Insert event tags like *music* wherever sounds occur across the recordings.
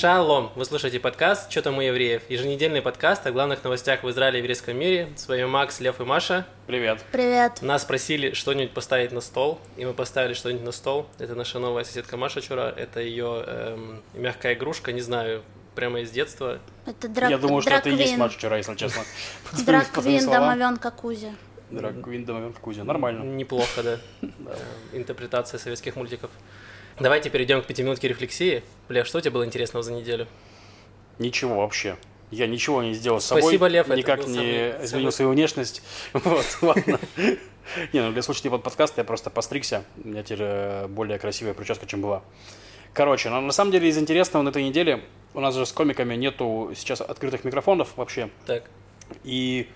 Шалом! Вы слушаете подкаст «Что там у евреев?» Еженедельный подкаст о главных новостях в Израиле и еврейском мире. С вами Макс, Лев и Маша. Привет. Привет. Нас просили что-нибудь поставить на стол, и мы поставили что-нибудь на стол. Это наша новая соседка Маша Чура. Это ее эм, мягкая игрушка, не знаю, прямо из детства. Это драк... Я думаю, что это и есть драквин. матч вчера, если честно. *laughs* Драквин домовенка Кузя. Драквин домовенка Кузя. Нормально. Неплохо, *laughs* да. Э, Интерпретация советских мультиков. Давайте перейдем к пятиминутке рефлексии. Лев, что тебе было интересного за неделю? Nичего вообще. Я ничего не сделал с собой. Спасибо, Лев, Никак не самый- изменил свою внешность. *laughs* Вот, ладно. *laughs* Не, ну для слушателей под подкаста я просто постригся. У меня теперь э, более красивая прическа, чем была. Короче, но на самом деле из интересного на этой неделе у нас же с комиками нету сейчас открытых микрофонов вообще. Так, И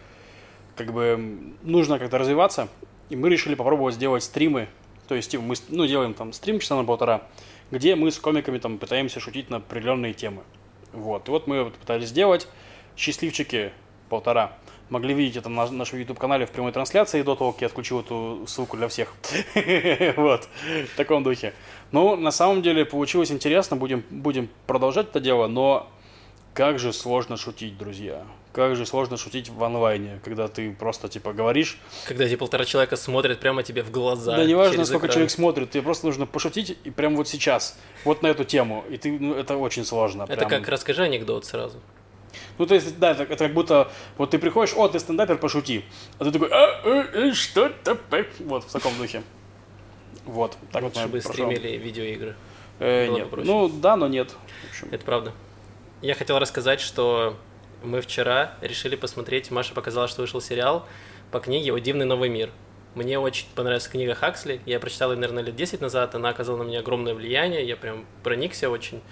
как бы нужно как-то развиваться. И мы решили попробовать сделать стримы. То есть типа, мы ну, делаем там стрим часа на полтора, где мы с комиками там пытаемся шутить на определенные темы. Вот. И вот мы вот пытались сделать. Счастливчики полтора могли видеть это на нашем YouTube-канале в прямой трансляции до того, как я отключил эту ссылку для всех. *laughs* Вот. В таком духе. Ну, на самом деле получилось интересно. Будем, будем продолжать это дело, но как же сложно шутить, друзья. Как же сложно шутить в онлайне, когда ты просто типа говоришь. когда эти полтора человека смотрят прямо тебе в глаза. Да, неважно, сколько экран. человек смотрит, тебе просто нужно пошутить и прямо вот сейчас, вот на эту тему. И ты, ну, это очень сложно. Это прям. как расскажи анекдот сразу. Ну, то есть, да, это, это как будто вот ты приходишь, о, ты стендапер, пошути. А ты такой, а, э, э, что-то, пэ». вот, в таком духе. Вот, так вот Лучше мы бы прошел. стримили видеоигры. Э, было нет, проще. ну, да, но нет. Это правда. Я хотел рассказать, что мы вчера решили посмотреть, Маша показала, что вышел сериал по книге «О дивный новый мир». Мне очень понравилась книга Хаксли. Я прочитал ее, наверное, лет 10 назад. Она оказала на меня огромное влияние. Я прям проникся очень.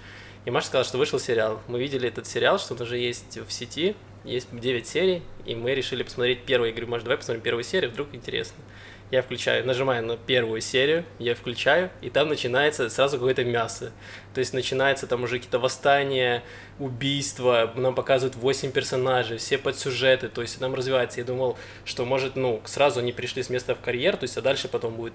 И Маша сказала, что вышел сериал. Мы видели этот сериал, что он уже есть в сети. Есть 9 серий. И мы решили посмотреть первую. Я говорю, Маша, давай посмотрим первую серию, вдруг интересно. Я включаю, нажимаю на первую серию, я включаю, и там начинается сразу какое-то мясо. То есть начинается там уже какие-то восстания, убийства, нам показывают 8 персонажей, все подсюжеты, то есть там развивается. Я думал, что может, ну, сразу они пришли с места в карьер, то есть а дальше потом будет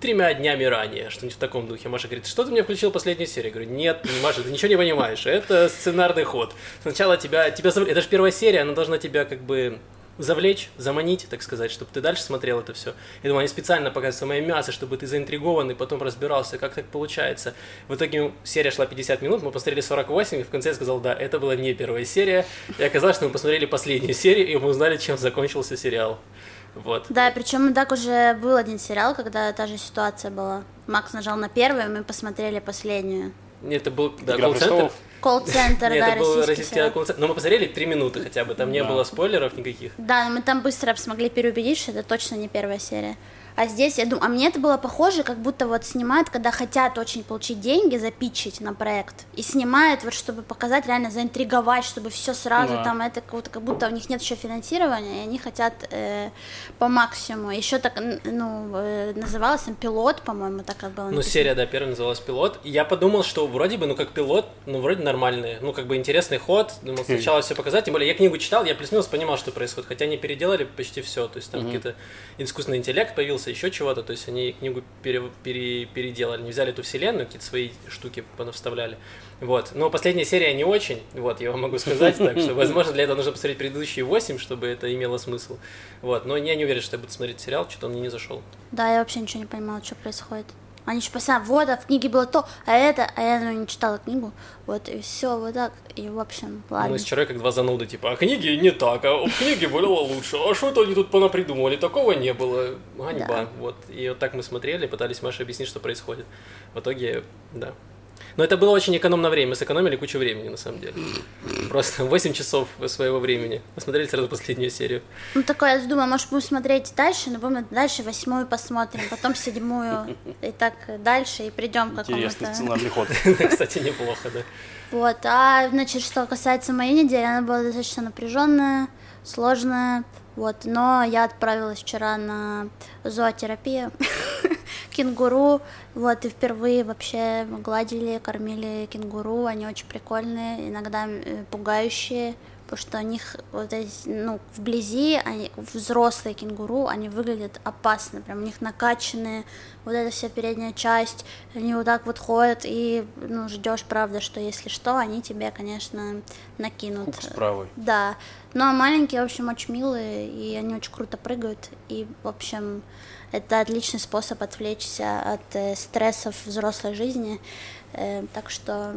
тремя днями ранее, что-нибудь в таком духе. Маша говорит, что ты мне включил последнюю серию? Я говорю, нет, Маша, ты ничего не понимаешь, это сценарный ход. Сначала тебя, тебя это же первая серия, она должна тебя как бы завлечь, заманить, так сказать, чтобы ты дальше смотрел это все. Я думаю, они специально показывают самое мясо, чтобы ты заинтригован и потом разбирался, как так получается. В итоге серия шла 50 минут, мы посмотрели 48, и в конце я сказал, да, это была не первая серия. И оказалось, что мы посмотрели последнюю серию, и мы узнали, чем закончился сериал. Вот. Да, причем так уже был один сериал, когда та же ситуация была. Макс нажал на первую, и мы посмотрели последнюю. Это был да, Игра колл-центр. Колл-центр, *laughs* Нет, да, это был российский российский сериал. колл-центр. Но мы посмотрели 3 минуты хотя бы, там не было спойлеров никаких. Да, но мы там быстро смогли переубедить, что это точно не первая серия. А здесь, я думаю, а мне это было похоже, как будто вот снимают, когда хотят очень получить деньги, запичить на проект. И снимают, вот чтобы показать, реально заинтриговать, чтобы все сразу Да. там, это как будто, как будто у них нет еще финансирования, и они хотят э, по максимуму. Еще так, ну, э, называлось там пилот, по-моему, так как было Ну, написано. серия, да, первая называлась «Пилот». И я подумал, что вроде бы, ну, как пилот, ну, вроде нормальный. Ну, как бы интересный ход. Думал, сначала все показать. Тем более, я книгу читал, я плюс-минус понимал, что происходит. Хотя они переделали почти все. То есть там какие-то искусственный интеллект появился, еще чего-то. То есть они книгу пере- пере- переделали. Не взяли эту вселенную, какие-то свои штуки понавставляли. Вот. Но последняя серия не очень. Вот, я вам могу сказать. Так что, возможно, для этого нужно посмотреть предыдущие 8, чтобы это имело смысл. Вот. Но я не уверен, что я буду смотреть сериал, что-то он мне не зашел. Да, я вообще ничего не понимала, что происходит. Они еще постоянно, вот, а в книге было то, а это, а я ну, не читала книгу, вот, и все, вот так, и, в общем, ладно. Мы с Чарой как два зануды, типа, а книги не так, а в книге было лучше, а что-то они тут понапридумывали, такого не было, ганьба, Да. вот. И вот так мы смотрели, пытались Маше объяснить, что происходит. В итоге, да. Но это было очень экономно время, мы сэкономили кучу времени, на самом деле. Просто 8 часов своего времени. Посмотрели сразу последнюю серию. Ну, такое, я думаю, может, будем смотреть дальше, но будем дальше восьмую посмотрим, потом седьмую, и так дальше, и придем к Интересный какому-то... *laughs* сценарный ход. Кстати, неплохо, да. Вот, а, значит, что касается моей недели, она была достаточно напряженная, сложная, вот, но я отправилась вчера на зоотерапию, *laughs* кенгуру, вот, и впервые вообще гладили, кормили кенгуру, они очень прикольные, иногда э, пугающие, потому что у них вот эти, ну, вблизи они, взрослые кенгуру, они выглядят опасно, прям у них накачанные, вот эта вся передняя часть, они вот так вот ходят, и, ну, ждешь, правда, что если что, они тебе, конечно, накинут. Хук с правой. Да, ну, а маленькие, в общем, очень милые, и они очень круто прыгают, и, в общем, это отличный способ отвлечься от э, стрессов взрослой жизни, э, так что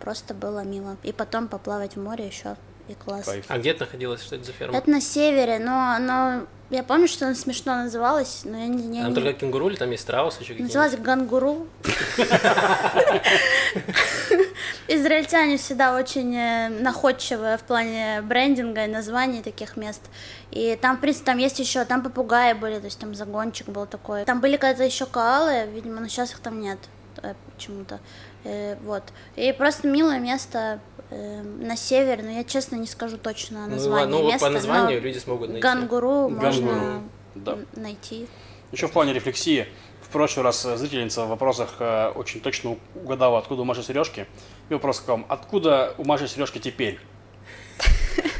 просто было мило. И потом поплавать в море еще и класс. Кайф. А где это находилось? Что это за ферма? Это на севере, но, но я помню, что она смешно называлась, но я не... я Там не- только кенгуру или там есть страус еще какие-нибудь? Называлась Гангуру. Израильтяне всегда очень э, находчивые в плане брендинга и названий таких мест. И там, в принципе, там есть еще, там попугаи были, то есть там загончик был такой. Там были когда-то еще коалы, видимо, но сейчас их там нет э, почему-то. Э, вот. И просто милое место э, на север, но я честно не скажу точно Ну, название ну, вот места. по названию люди смогут найти. Гангуру Гангуру, можно да. найти. Еще в плане рефлексии. В прошлый раз э, зрительница в вопросах э, очень точно угадала, откуда у Маши сережки. И вопрос к вам. Откуда у Маши сережки теперь?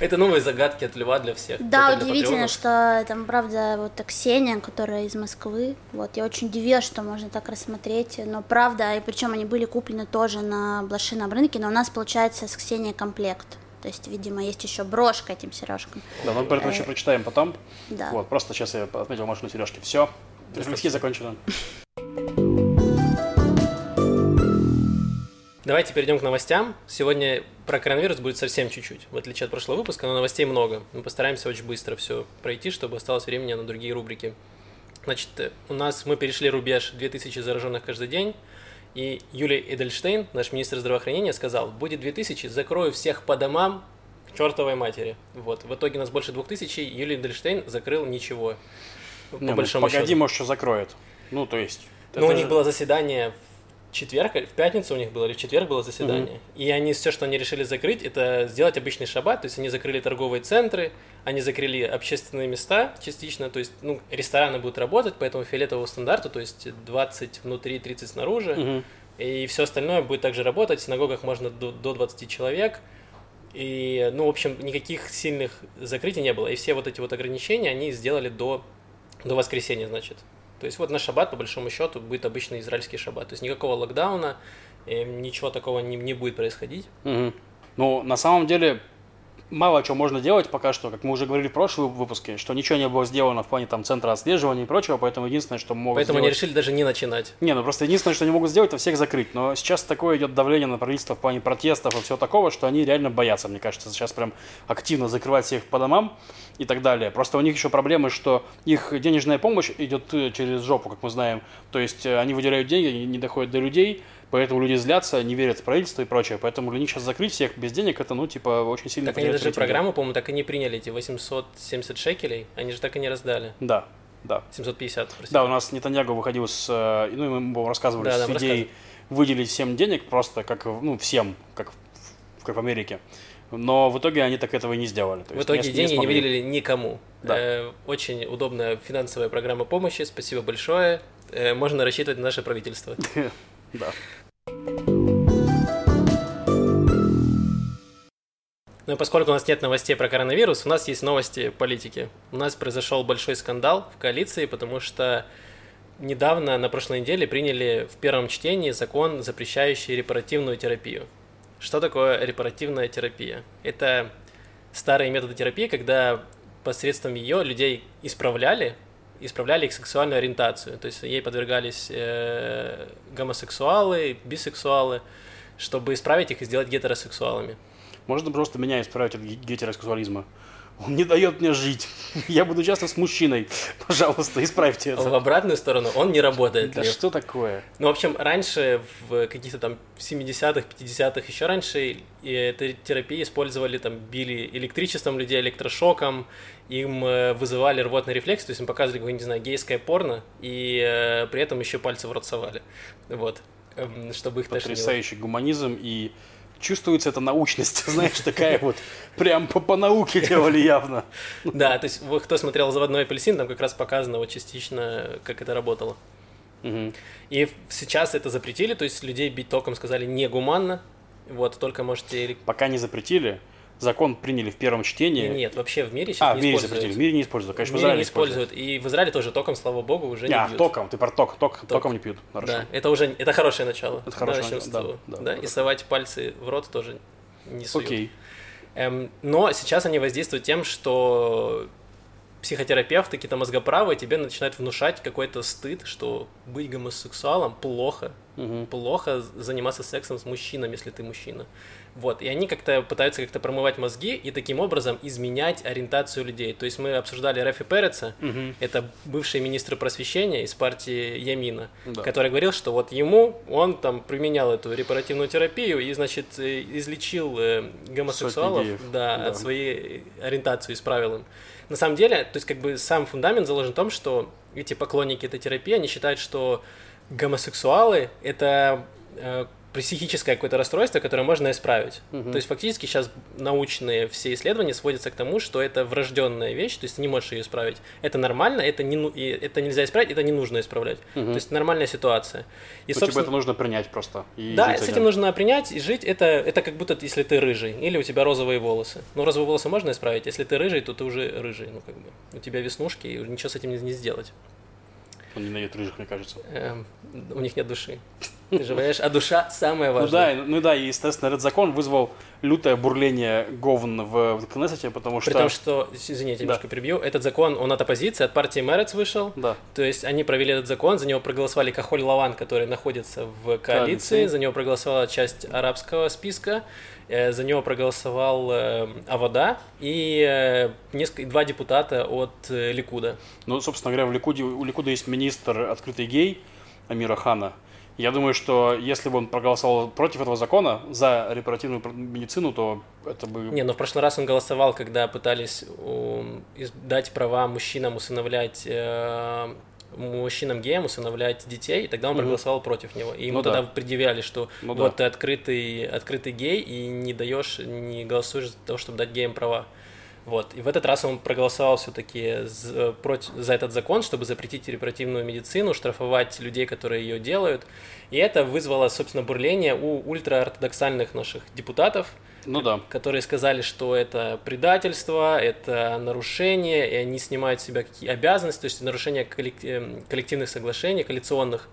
Это новые загадки от Льва для всех. Да, удивительно, что там, правда, вот Ксения, которая из Москвы, вот, я очень удивилась, что можно так рассмотреть, но правда, и причем они были куплены тоже на блошином рынке, но у нас, получается, с Ксенией комплект, то есть, видимо, есть еще брошка этим сережкам. Да, но про это еще прочитаем потом. Да. Вот, просто сейчас я отметил Машину сережки. Все. Рефлексия закончена. Давайте перейдем к новостям. Сегодня про коронавирус будет совсем чуть-чуть, в отличие от прошлого выпуска, но новостей много. Мы постараемся очень быстро все пройти, чтобы осталось времени на другие рубрики. Значит, э, у нас мы перешли рубеж 2000 зараженных каждый день, и Юлия Эдельштейн, наш министр здравоохранения, сказал, будет 2000, закрою всех по домам к чертовой матери. Вот. В итоге у нас больше 2000, Юлия Эдельштейн закрыл ничего. По ну, большому погоди, счету. может, что закроет. Ну, то есть... Ну, у них же- было заседание в четверг, в пятницу у них было, или в четверг было заседание. И они все, что они решили закрыть, это сделать обычный шаббат. То есть они закрыли торговые центры, они закрыли общественные места частично. То есть, ну, рестораны будут работать по этому фиолетовому стандарту, то есть 20 внутри, 30 снаружи. Мгм. И все остальное будет также работать. В синагогах можно до, до 20 человек. И, ну, в общем, никаких сильных закрытий не было. И все вот эти вот ограничения они сделали до, до воскресенья, значит. То есть вот на шаббат, по большому счету, будет обычный израильский шаббат. То есть никакого локдауна, ничего такого не, не будет происходить. Мгм. Ну, на самом деле, мало чего можно делать пока что, как мы уже говорили в прошлом выпуске, что ничего не было сделано в плане там центра отслеживания и прочего, поэтому единственное, что могут Поэтому они сделать... решили даже не начинать. Не, ну просто единственное, что они могут сделать, это всех закрыть. Но сейчас такое идет давление на правительство в плане протестов и всего такого, что они реально боятся, мне кажется, сейчас прям активно закрывать всех по домам и так далее. Просто у них еще проблемы, что их денежная помощь идет э, через жопу, как мы знаем. То есть э, они выделяют деньги, они не доходят до людей, поэтому люди злятся, не верят в правительство и прочее. Поэтому для них сейчас закрыть всех без денег, это, ну, типа, очень сильно Так они даже рейтинги. программу, по-моему, так и не приняли, эти 870 шекелей, они же так и не раздали. Да, да. 750, простите. Да, у нас Нетаньягу выходил с, э, ну, мы ему рассказывали, Да, с идеей выделить всем денег, просто как, ну, всем, как в, как в Америке. Но в итоге они так этого и не сделали. То В итоге не- не деньги не смогли. выделили никому. Да. Э, очень удобная финансовая программа помощи. Спасибо большое. Э, можно рассчитывать на наше правительство. *laughs* Да. Ну и поскольку у нас нет новостей про коронавирус, у нас есть новости политики. У нас произошел большой скандал в коалиции, потому что недавно, на прошлой неделе, приняли в первом чтении закон, запрещающий репаративную терапию. Что такое репаративная терапия? Это старые методы терапии, когда посредством ее людей исправляли, исправляли их сексуальную ориентацию. То есть ей подвергались э, гомосексуалы, бисексуалы, чтобы исправить их и сделать гетеросексуалами. Можно просто меня исправить от ге- гетеросексуализма. Он не дает мне жить. Я буду часто с мужчиной. Пожалуйста, исправьте В это. обратную сторону он не работает. Да Лев. что такое? Ну, в общем, раньше, в каких-то там 70-х, 50-х, еще раньше, и эту терапию использовали, там, били электричеством людей, электрошоком, им э, вызывали рвотный рефлекс, то есть им показывали какое-нибудь, не знаю, гейское порно, и э, при этом еще пальцы в рот совали. Вот. Эм, Чтобы их тошнило. Потрясающий гуманизм и чувствуется эта научность, *laughs* знаешь, такая вот, прям по, по науке делали явно. Да, то есть, кто смотрел «Заводной апельсин», там как раз показано вот частично, как это работало. И сейчас это запретили, то есть людей бить током сказали негуманно, вот, только можете... Пока не запретили, закон приняли в первом чтении. Нет, вообще в мире сейчас а, не в мире используют. запретили. В мире не используют. Конечно, в в Израиле не используют. И в Израиле тоже током, слава богу, уже не А, бьют. током, ты про ток, ток, током не пьют. Хорошо. Да, это уже это хорошее начало. Это хорошее начало, да, да, Да, да. и совать пальцы в рот тоже не суют. Окей. Эм, но сейчас они воздействуют тем, что психотерапевты, какие-то мозгоправы тебе начинают внушать какой-то стыд, что быть гомосексуалом плохо, Мгм. плохо заниматься сексом с мужчиной, если ты мужчина. Вот, и они как-то пытаются как-то промывать мозги и таким образом изменять ориентацию людей. То есть мы обсуждали Рафи Переца, Мгм. это бывший министр просвещения из партии Ямина, Да. который говорил, что вот ему, он там применял эту репаративную терапию и, значит, э, излечил э, гомосексуалов да, да. от своей ориентации, исправил им. На самом деле, то есть как бы сам фундамент заложен в том, что эти поклонники этой терапии, они считают, что гомосексуалы — это э, психическое какое-то расстройство, которое можно исправить. Мгм. То есть фактически сейчас научные все исследования сводятся к тому, что это врожденная вещь, то есть ты не можешь ее исправить. Это нормально, это, не, ну- и это нельзя исправить, это не нужно исправлять. Мгм. То есть нормальная ситуация. И, Ну, типа это нужно принять просто. и да, с этим нужно принять и жить. Это, это как будто если ты рыжий или у тебя розовые волосы. Ну, розовые волосы можно исправить. Если ты рыжий, то ты уже рыжий. Ну, как бы. У тебя веснушки, и ничего с этим не, не сделать. Он ненавидит рыжих, мне кажется. Эм, у них нет души. Ты же понимаешь, а душа самая Ну важная. да, и- ну да, и, естественно, этот закон вызвал лютое бурление говн в, Кнессете, потому что... При том, что, извините, Да. немножко перебью, этот закон, он от оппозиции, от партии Мерец вышел. Да. То есть они провели этот закон, за него проголосовали Кахоль Лаван, который находится в коалиции, Коалиции. за него проголосовала часть арабского списка, э, за него проголосовал э, Авода и э, несколько, два депутата от Ликуда. Ну, собственно говоря, в Ликуде, у Ликуда есть министр открытый гей Амира Хана. Я думаю, что если бы он проголосовал против этого закона за репаративную медицину, то это бы... Не, но в прошлый раз он голосовал, когда пытались дать права мужчинам усыновлять э, мужчинам геям усыновлять детей, и тогда он проголосовал против него. И ему Ну тогда да. предъявляли, что Ну вот да. ты открытый, открытый гей и не даешь, не голосуешь за то, чтобы дать геям права. Вот. И в этот раз он проголосовал все-таки против, за этот закон, чтобы запретить репаративную медицину, штрафовать людей, которые ее делают. И это вызвало, собственно, бурление у ультраортодоксальных наших депутатов, Ну да. которые сказали, что это предательство, это нарушение, и они снимают с себя какие обязанности, то есть нарушение эм, коллективных соглашений, коалиционных.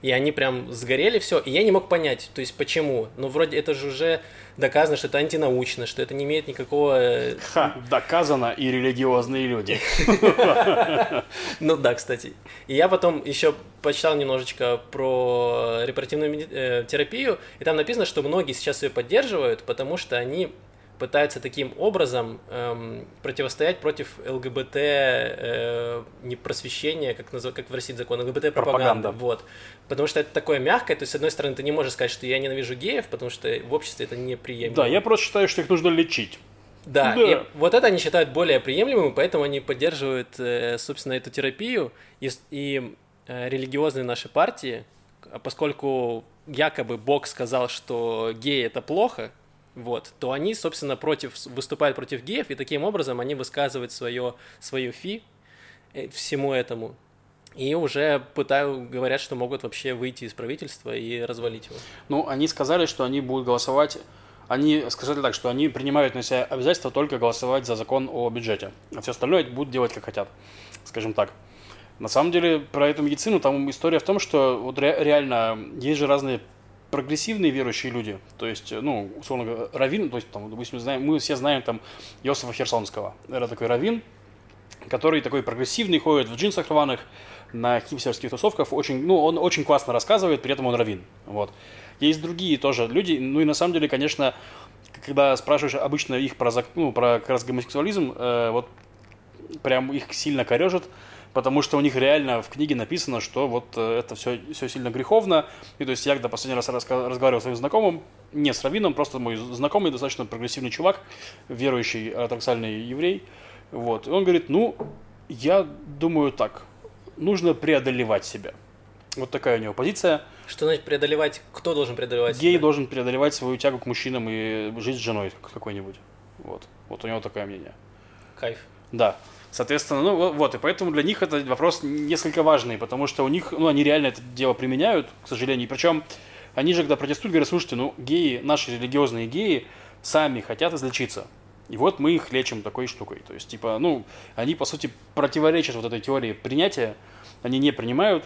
И они прям сгорели все, и я не мог понять, то есть почему. Ну, вроде это же уже доказано, что это антинаучно, что это не имеет никакого... э, Ха, доказано и религиозные люди. *laughs* Ну да, кстати. И я потом еще почитал немножечко про репаративную э, терапию, и там написано, что многие сейчас ее поддерживают, потому что они пытаются таким образом эм, противостоять против ЛГБТ э, не просвещения, как, назов- как в России закон, ЛГБТ пропаганда. Вот. Потому что это такое мягкое, то есть, с одной стороны, ты не можешь сказать, что я ненавижу геев, потому что в обществе это неприемлемо. Да, я просто считаю, что их нужно лечить. Да, Да. и вот это они считают более приемлемым, поэтому они поддерживают, э, собственно, эту терапию. И, и э, религиозные наши партии, а поскольку якобы Бог сказал, что геи это плохо, вот, то они, собственно, против, выступают против геев, и таким образом они высказывают свое, свою фи э, всему этому. И уже пытают, говорят, что могут вообще выйти из правительства и развалить его. Ну, они сказали, что они будут голосовать... Они сказали так, что они принимают на себя обязательство только голосовать за закон о бюджете. А все остальное будут делать как хотят, скажем так. На самом деле, про эту медицину, там история в том, что вот ре- реально есть же разные прогрессивные верующие люди. То есть, ну, условно говоря, раввин, то есть, там, допустим, знаем, мы все знаем там Иосифа Херсонского. Это такой раввин, который такой прогрессивный, ходит в джинсах рваных, на хипстерских тусовках, очень, ну, он очень классно рассказывает, при этом он раввин, вот. Есть другие тоже люди, ну и на самом деле, конечно, когда спрашиваешь обычно их про, ну, про как раз гомосексуализм, э, вот прям их сильно корежит, потому что у них реально в книге написано, что вот э, это все, все сильно греховно. И то есть я когда последний раз разговаривал с своим знакомым, не с раввином, просто мой знакомый, достаточно прогрессивный чувак, верующий ортодоксальный еврей, вот. И он говорит, ну, я думаю так, нужно преодолевать себя. Вот такая у него позиция. Что значит преодолевать? Кто должен преодолевать? Гей себя? должен преодолевать свою тягу к мужчинам и жить с женой какой-нибудь. Вот. Вот у него такое мнение. Кайф. Да. Соответственно, ну во- вот, и поэтому для них это вопрос несколько важный, потому что у них, ну, они реально это дело применяют, к сожалению. Причем они же, когда протестуют, говорят, слушайте, ну, геи, наши религиозные геи, сами хотят излечиться. И вот мы их лечим такой штукой. То есть, типа, ну, они, по сути, противоречат вот этой теории принятия. Они не принимают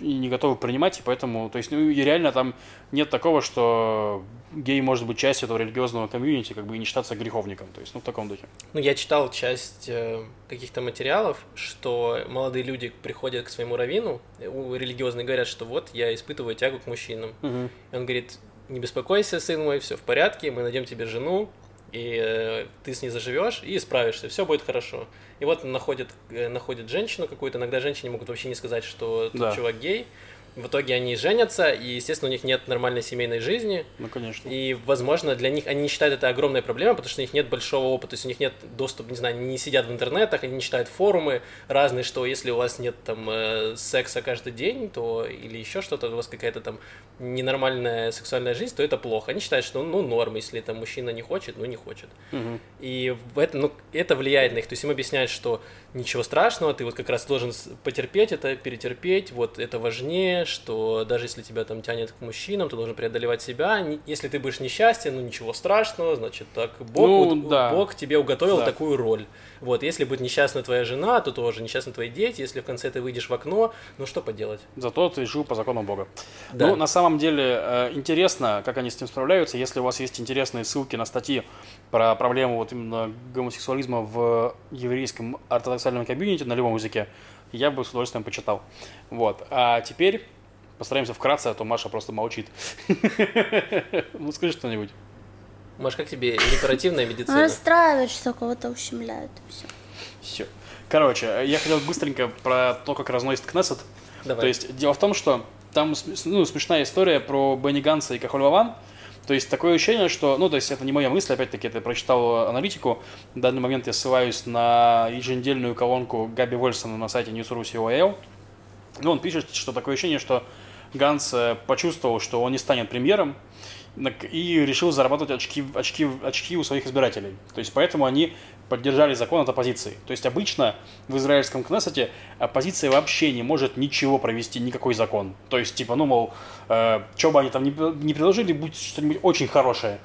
и не готовы принимать, и поэтому, то есть, ну, и реально там нет такого, что гей может быть частью этого религиозного комьюнити, как бы и не считаться греховником. То есть, ну, в таком духе. Ну, я читал часть э, каких-то материалов, что молодые люди приходят к своему раввину, э, у религиозные говорят, что вот я испытываю тягу к мужчинам. Мгм. И он говорит, не беспокойся, сын мой, все в порядке, мы найдем тебе жену, и э, ты с ней заживешь и справишься, все будет хорошо. И вот находит, э, находит женщину какую-то, иногда женщине могут вообще не сказать, что Да. чувак гей. В итоге они женятся, и, естественно, у них нет нормальной семейной жизни. Ну, конечно. И, возможно, для них они не считают это огромной проблемой, потому что у них нет большого опыта, то есть у них нет доступа, не знаю, они не сидят в интернетах, они не читают форумы разные, что если у вас нет там э, секса каждый день, то или еще что-то, у вас какая-то там ненормальная сексуальная жизнь, то это плохо. Они считают, что ну норм, если там мужчина не хочет, ну не хочет. Мгм. И в это, ну, это влияет на них. То есть им объясняют, что ничего страшного, ты вот как раз должен потерпеть это, перетерпеть, вот это важнее, что даже если тебя там тянет к мужчинам, ты должен преодолевать себя. Если ты будешь несчастен, ну ничего страшного, значит так Бог, Ну, у- да. Бог тебе уготовил Да. такую роль. Вот, если будет несчастна твоя жена, то тоже несчастны твои дети, если в конце ты выйдешь в окно, ну что поделать? Зато ты жил по закону Бога. Да. Ну, на самом деле, э, интересно, как они с этим справляются. Если у вас есть интересные ссылки на статьи про проблему вот именно гомосексуализма в еврейском ортодоксальном комьюнити на любом языке, я бы с удовольствием почитал. Вот. А теперь постараемся вкратце, а то Маша просто молчит. *laughs* Ну, скажи что-нибудь. Маш, как тебе репаративная Он медицина? расстраивается, что кого-то ущемляют. и всё. Все. Короче, я хотел быстренько про то, как разносит Кнессет. Давай. То есть дело в том, что там ну, смешная история про Бенни Ганса и Кахоль Ваван. То есть такое ощущение, что, ну, то есть это не моя мысль, опять-таки, это я прочитал аналитику. В данный момент я ссылаюсь на еженедельную колонку Габи Вольсона на сайте News.ru.cal. Ну, он пишет, что такое ощущение, что Ганс э, почувствовал, что он не станет премьером, и решил зарабатывать очки, очки, очки у своих избирателей. То есть поэтому они поддержали закон от оппозиции. То есть обычно в израильском Кнессете оппозиция вообще не может ничего провести, никакой закон. То есть, типа, ну, мол, что бы они там не, предложили, будет что-нибудь очень хорошее.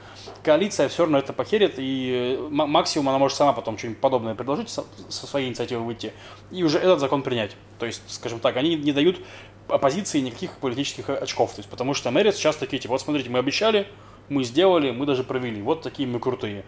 Коалиция все равно это похерит, и э, ма- максимум она может сама потом что-нибудь подобное предложить, со, со своей инициативой выйти, и уже этот закон принять. То есть, скажем так, они не дают оппозиции никаких политических очков. То есть, потому что мэрия сейчас такие, типа, вот смотрите, мы обещали, мы сделали, мы даже провели, вот такие мы крутые.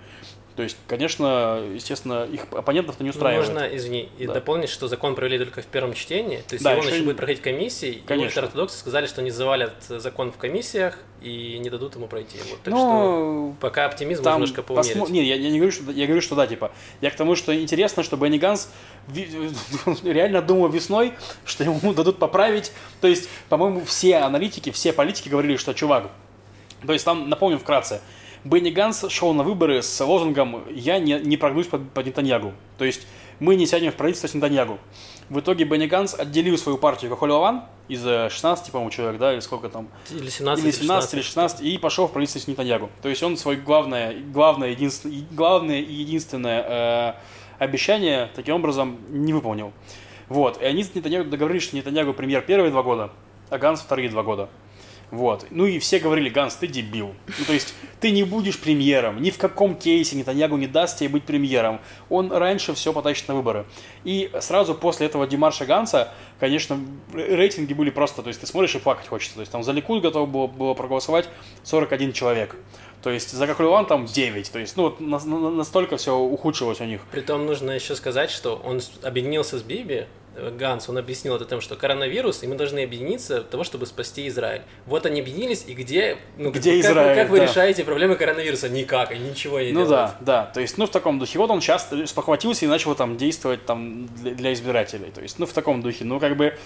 То есть, конечно, естественно, их оппонентов-то не устраивает. Можно, извини, и Да. дополнить, что закон провели только в первом чтении, то есть Да, его еще будет проходить комиссии, и Конечно. ультраортодоксы сказали, что не завалят закон в комиссиях и не дадут ему пройти. Вот, так что Ну, пока оптимизм там немножко посмо- поумерить. Не, я, я не говорю, что я говорю, что да, типа. Я к тому, что интересно, что Бенни Ганс *laughs* реально думал весной, что ему дадут поправить. То есть, по-моему, все аналитики, все политики говорили, что чувак. То есть там, напомню вкратце, Бенни Ганс шел на выборы с лозунгом «Я не, не прогнусь под, под Нетаньягу». То есть мы не сядем в правительство с Нетаньягу. В итоге Бенни Ганс отделил свою партию Кахоль Лаван из э, 16, по-моему, человек, да, или сколько там, Или 17, или 17, или 16, и пошел в правительство с Нетаньягу. То есть он свое главное, главное, единственное, главное и единственное э, обещание таким образом не выполнил. Вот. И они с Нетаньягу договорились, что Нетаньягу премьер первые два года, а Ганс вторые два года. Вот. Ну и все говорили, Ганс, ты дебил. Ну, то есть, ты не будешь премьером. Ни в каком кейсе Нетаньягу не даст тебе быть премьером. Он раньше все потащит на выборы. И сразу после этого Димарша Ганса, конечно, рейтинги были просто... То есть, ты смотришь и плакать хочется. То есть, там за Ликуд готово было, было проголосовать 41 человек. То есть, за Кахулеван там 9. То есть, ну, вот на- на- настолько все ухудшилось у них. Притом нужно еще сказать, что он объединился с Биби, Ганс, он объяснил это тем, что коронавирус, и мы должны объединиться для того, чтобы спасти Израиль. Вот они объединились, и где, ну, Где как, Израиль, как вы да. решаете проблемы коронавируса? Никак, они ничего не Ну делают. да, да. То есть, ну, в таком духе. Вот он сейчас спохватился и начал там действовать там для, для избирателей. То есть, ну, в таком духе. Ну, как бы,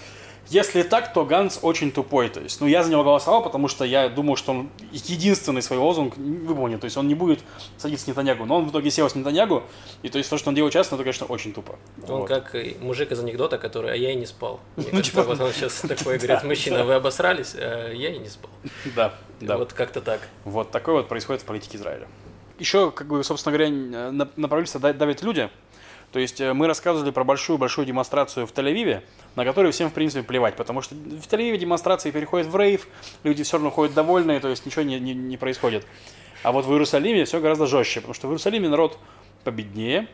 если так, то Ганс очень тупой. То есть, ну, я за него голосовал, потому что я думал, что он единственный свой лозунг выполнит. То есть, он не будет садиться с Нетаньягу. Но он в итоге сел с Нетаньягу. И то есть, то, что он делает сейчас, ну, это, конечно, очень тупо. Он Вот. как мужик из анекдота, который «а я и не спал». *laughs* Мне Ну, кажется, вот он сейчас такой говорит, мужчина, вы обосрались, а я и не спал. Да, да. Вот как-то так. Вот такое вот происходит в политике Израиля. Еще, как бы, собственно говоря, на, на правительство да- давят люди. То есть э, мы рассказывали про большую-большую демонстрацию в Тель-Авиве, на которую всем, в принципе, плевать, потому что в Тель-Авиве демонстрации переходят в рейв, люди все равно ходят довольные, то есть ничего не, не- не происходит. А вот в Иерусалиме все гораздо жестче, потому что в Иерусалиме народ победнее,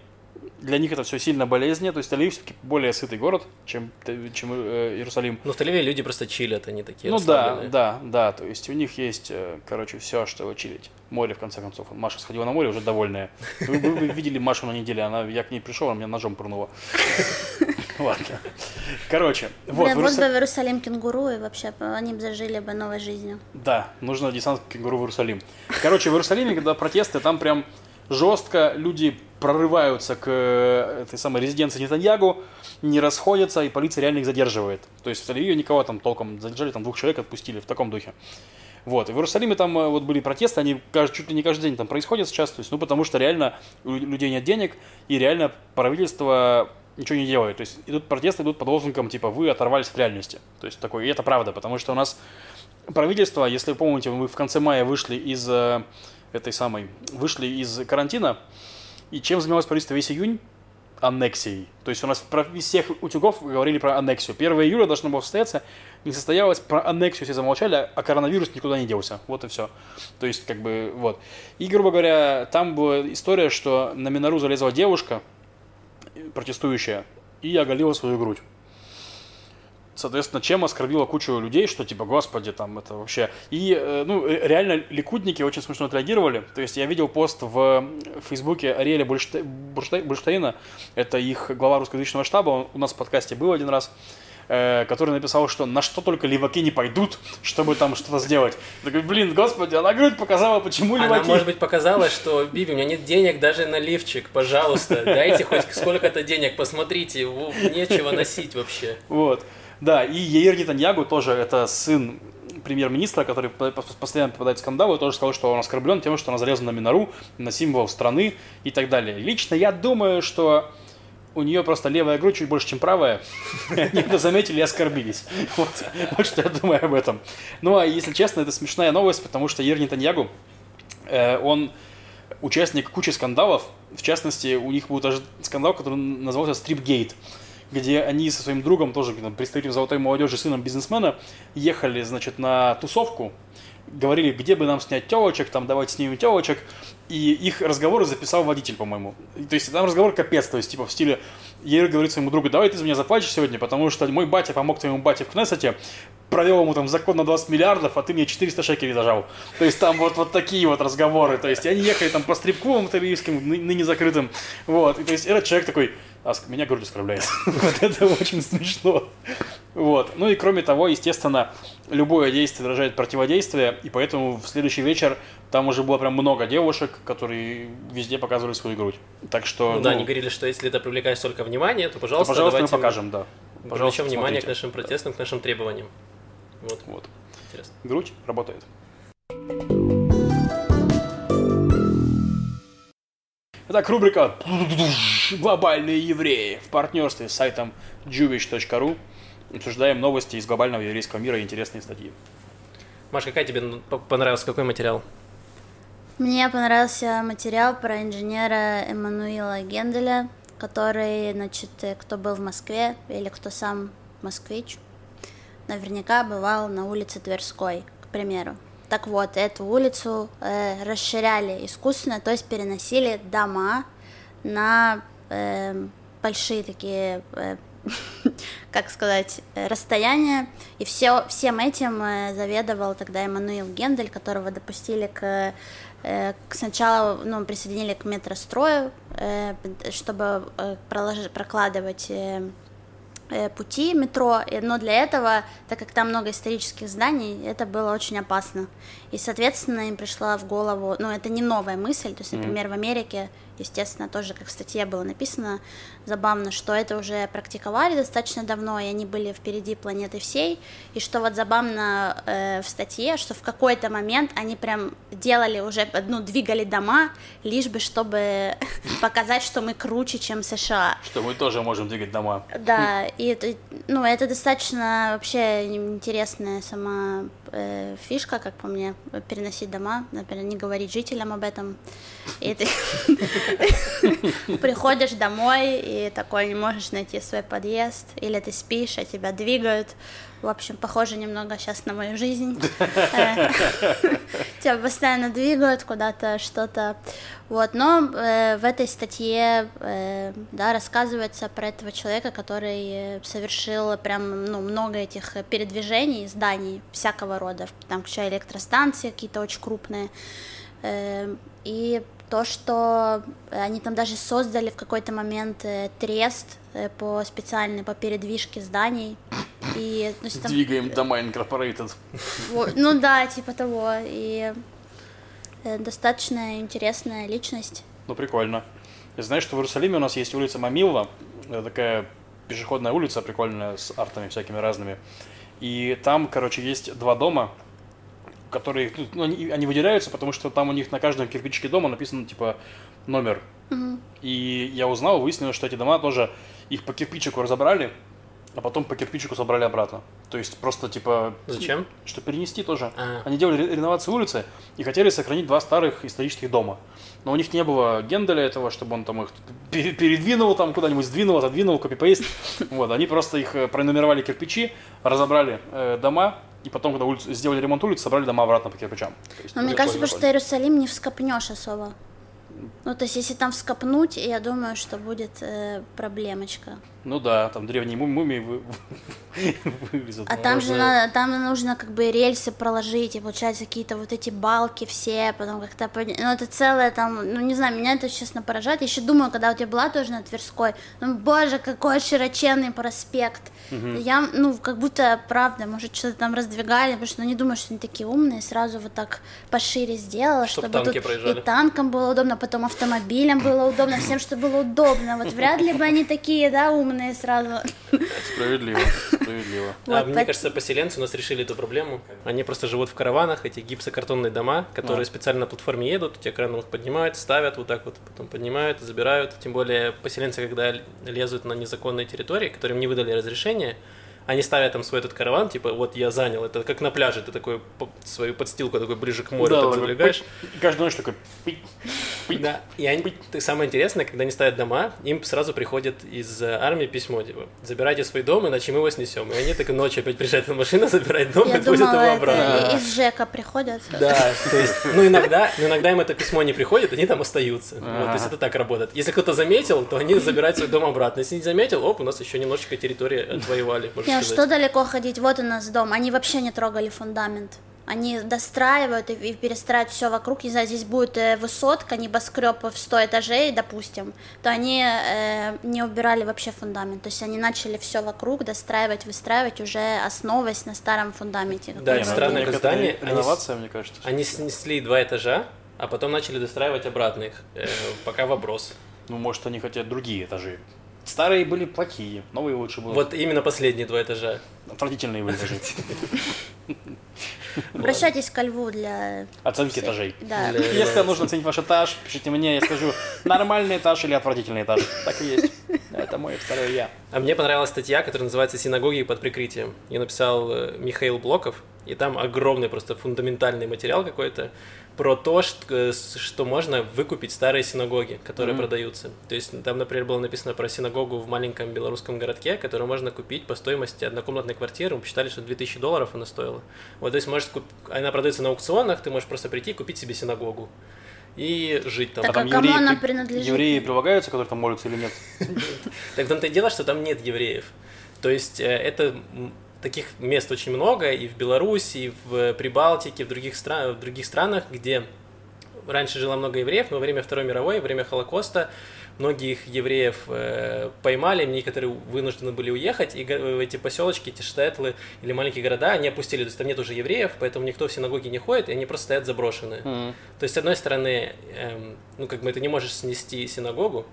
для них это все сильно болезненно, то есть Тель-Авив все-таки более сытый город, чем, чем э, Иерусалим. Ну, в Тель-Авиве люди просто чилят, они такие Ну да, да, да, то есть у них есть, э, короче, все, что чилить. Море, в конце концов. Маша сходила на море, уже довольная. Вы, вы, вы видели Машу на неделе, она, я к ней пришел, она меня ножом пырнула. *laughs* Ладно. Короче, вот. Бля, вот бы в Иерусалим кенгуру, и вообще они бы зажили бы новой жизнью. Да, нужно десант кенгуру в Иерусалим. Короче, в Иерусалиме, когда протесты, там прям жестко люди прорываются к э, этой самой резиденции Нетаньягу, не расходятся, и полиция реально их задерживает. То есть в Тель-Авиве никого там толком задержали, там двух человек отпустили в таком духе. Вот. И в Иерусалиме там э, вот были протесты, они чуть ли не каждый день там происходят сейчас, то есть, ну, потому что реально у людей нет денег, и реально правительство ничего не делает. То есть идут протесты, идут под лозунгом, типа, вы оторвались от реальности. То есть такой, и это правда, потому что у нас правительство, если вы помните, мы в конце мая вышли из э, этой самой, вышли из карантина, и чем занималось правительство весь июнь? Аннексией. То есть у нас про всех утюгов говорили про аннексию. 1 июля должно было состояться, не состоялось, про аннексию все замолчали, а коронавирус никуда не делся. Вот и все. То есть, как бы, вот. И, грубо говоря, там была история, что на Минору залезла девушка, протестующая, и оголила свою грудь соответственно, чем оскорбила кучу людей, что типа, господи, там это вообще... И, э, ну, э, реально, ликудники очень смешно отреагировали. То есть я видел пост в Фейсбуке Ариэля Бурштейна, это их глава русскоязычного штаба, он у нас в подкасте был один раз, э, который написал, что на что только леваки не пойдут, чтобы там что-то сделать. Такой, блин, господи, она грудь показала, почему леваки... Она, может быть, показала, что, Биби, у меня нет денег даже на лифчик, пожалуйста, дайте хоть сколько-то денег, посмотрите, нечего носить вообще. Вот. Да, и Яир Нетаньягу тоже, это сын премьер-министра, который постоянно попадает в скандалы, тоже сказал, что он оскорблен тем, что он залез на Минору, на символ страны и так далее. Лично я думаю, что у нее просто левая грудь чуть больше, чем правая. *laughs* Они это заметили и оскорбились. Вот, вот что я думаю об этом. Ну, а если честно, это смешная новость, потому что Ер Нетаньягу, э, он участник кучи скандалов. В частности, у них был даже скандал, который назывался «Стрипгейт» где они со своим другом, тоже там, представителем золотой молодежи, сыном бизнесмена, ехали, значит, на тусовку, говорили, где бы нам снять телочек, там, давайте снимем телочек, и их разговоры записал водитель, по-моему. То есть там разговор капец, то есть типа в стиле Ейр говорит своему другу, давай ты за меня заплатишь сегодня, потому что мой батя помог твоему бате в Кнессете, провел ему там закон на 20 миллиардов, а ты мне 400 шекелей зажал. То есть там вот, вот такие вот разговоры. То есть они ехали там по стрип-клубам тель ныне закрытым. Вот. И, то есть этот человек такой, а меня грудь оскорбляет. *laughs* вот это очень смешно. Вот. Ну и кроме того, естественно, любое действие выражает противодействие, и поэтому в следующий вечер там уже было прям много девушек, которые везде показывали свою грудь. Так что... Ну, ну да, они говорили, что если это привлекает столько внимания, то, пожалуйста, то, пожалуйста, мы покажем, да. Пожалуйста, внимание к нашим протестам, к нашим требованиям. Вот. вот. Интересно. Грудь работает. Итак, рубрика «Глобальные евреи» в партнерстве с сайтом jewish.ru. Обсуждаем новости из глобального еврейского мира и интересные статьи. Маш, какая тебе понравился, какой материал? Мне понравился материал про инженера Эммануила Генделя, который, значит, кто был в Москве или кто сам москвич, наверняка бывал на улице Тверской, к примеру. Так вот, эту улицу э, расширяли искусственно, то есть переносили дома на э, большие такие, э, *laughs* как сказать, расстояния. И все, всем этим э, заведовал тогда Эммануил Гендель, которого допустили к, э, к сначала, ну, присоединили к метрострою, э, чтобы проложить, прокладывать пути метро, но для этого, так как там много исторических зданий, это было очень опасно. И, соответственно, им пришла в голову, ну, это не новая мысль, то есть, например, mm-hmm. в Америке естественно, тоже, как в статье было написано, забавно, что это уже практиковали достаточно давно, и они были впереди планеты всей, и что вот забавно э, в статье, что в какой-то момент они прям делали уже, ну, двигали дома, лишь бы, чтобы *laughs* показать, что мы круче, чем США. Что мы тоже можем двигать дома. Да, *laughs* и ну, это достаточно вообще интересная сама э, фишка, как по мне, переносить дома, например, не говорить жителям об этом. И ты *laughs* приходишь домой и такой не можешь найти свой подъезд, или ты спишь, а тебя двигают. В общем, похоже немного сейчас на мою жизнь. *laughs* Э, *laughs* тебя постоянно двигают куда-то, что-то. Вот, но э, в этой статье, э, да, рассказывается про этого человека, который совершил прям, ну, много этих передвижений, зданий всякого рода, там, включая электростанции какие-то очень крупные, и то, что они там даже создали в какой-то момент трест по специальной, по передвижке зданий, и, есть, там... Двигаем дома Incorporated. Ну да, типа того. И э, достаточно интересная личность. Ну, прикольно. Я знаю, что в Иерусалиме у нас есть улица Мамилла, это такая пешеходная улица прикольная, с артами всякими разными. И там, короче, есть два дома, которые, ну, они, они выделяются, потому что там у них на каждом кирпичике дома написано, типа, номер. Угу. И я узнал, выяснилось, что эти дома тоже, их по кирпичику разобрали, а потом по кирпичику собрали обратно. То есть просто типа... Зачем? Что перенести тоже. А. Они делали реновацию улицы и хотели сохранить два старых исторических дома. Но у них не было генделя этого, чтобы он там их передвинул там куда-нибудь, сдвинул, отодвинул, копипейст. *laughs* Вот, они просто их э, пронумеровали кирпичи, разобрали э, дома, и потом, когда улицу, сделали ремонт улицы, собрали дома обратно по кирпичам. Но мне кажется, что Иерусалим не вскопнешь особо. Ну, то есть, если там вскопнуть, я думаю, что будет э, проблемочка. Ну да, там древние мумии вы... *laughs* вылезут. А там же надо, там нужно как бы рельсы проложить, и получается какие-то вот эти балки все, потом как-то... Ну, это целое там, ну, не знаю, меня это, честно, поражает. Я еще думаю, когда вот я была тоже на Тверской, ну, боже, какой широченный проспект. Угу. Я, ну, как будто, правда, может, что-то там раздвигали, потому что, ну, не думаю, что они такие умные, сразу вот так пошире сделала, Чтоб чтобы тут проезжали. и танкам было удобно, потом автомобилям было удобно, всем, что было удобно. Вот *laughs* вряд ли бы они такие, да, умные сразу. Справедливо, справедливо. А мне кажется, поселенцы у нас решили эту проблему. Они просто живут в караванах, эти гипсокартонные дома, которые специально на платформе едут, эти краны их поднимают, ставят вот так вот, потом поднимают, забирают. Тем более поселенцы, когда лезут на незаконные территории, которым не выдали разрешение, они ставят там свой этот караван, типа, вот я занял, это как на пляже, ты такой свою подстилку такой ближе к морю да, там залегаешь. И каждый ночь такой Да, и они, самое интересное, когда они ставят дома, им сразу приходит из армии письмо, типа, забирайте свой дом, иначе мы его снесем. И они так ночью опять приезжают на машину, *laughs* забирают дом я и возят его обратно. из ЖЭКа приходят. Да, то есть, ну иногда, но иногда им это письмо не приходит, они там остаются. Вот, то есть это так работает. Если кто-то заметил, то они забирают свой дом обратно. Если не заметил, оп, у нас еще немножечко территории отвоевали. Не, что далеко ходить? Вот у нас дом. Они вообще не трогали фундамент. Они достраивают и, и перестраивают все вокруг. Не знаю, здесь будет э, высотка, небоскреб в 100 этажей, допустим, то они э, не убирали вообще фундамент. То есть они начали все вокруг достраивать, выстраивать, уже основываясь на старом фундаменте. Да, это странное как здание. Инновация, они, мне кажется. Они снесли два этажа, а потом начали достраивать обратно их. Э, пока вопрос. Ну, может, они хотят другие этажи Старые были плохие, новые лучше было. Вот именно последние два этажа. Отвратительные были этажи. Обращайтесь ко льву для... Оценки этажей. Да. Если нужно оценить ваш этаж, пишите мне, я скажу, нормальный этаж или отвратительный этаж. Так и есть. Это мой второй я. А мне понравилась статья, которая называется «Синагоги под прикрытием». Ее написал э, Михаил Блоков, и там огромный просто фундаментальный материал какой-то про то, что, что можно выкупить старые синагоги, которые mm-hmm. продаются. То есть там, например, было написано про синагогу в маленьком белорусском городке, которую можно купить по стоимости однокомнатной квартиры. Мы посчитали, что 2000 долларов она стоила. Вот, то есть, может, куп... она продается на аукционах, ты можешь просто прийти и купить себе синагогу и жить там. Так, а, там кому евреи, она принадлежит? Евреи прилагаются, которые там молятся или нет? *laughs* Так в том-то и дело, что там нет евреев. То есть э, это таких мест очень много и в Беларуси, и в Прибалтике, в других, стран, в других странах, где раньше жило много евреев, но во время Второй мировой, во время Холокоста многих евреев э, поймали, некоторые вынуждены были уехать, и эти поселочки, эти штетлы или маленькие города, они опустили, то есть там нет уже евреев, поэтому никто в синагоги не ходит, и они просто стоят заброшенные. Mm-hmm. То есть, с одной стороны, эм, ну, как бы ты не можешь снести синагогу,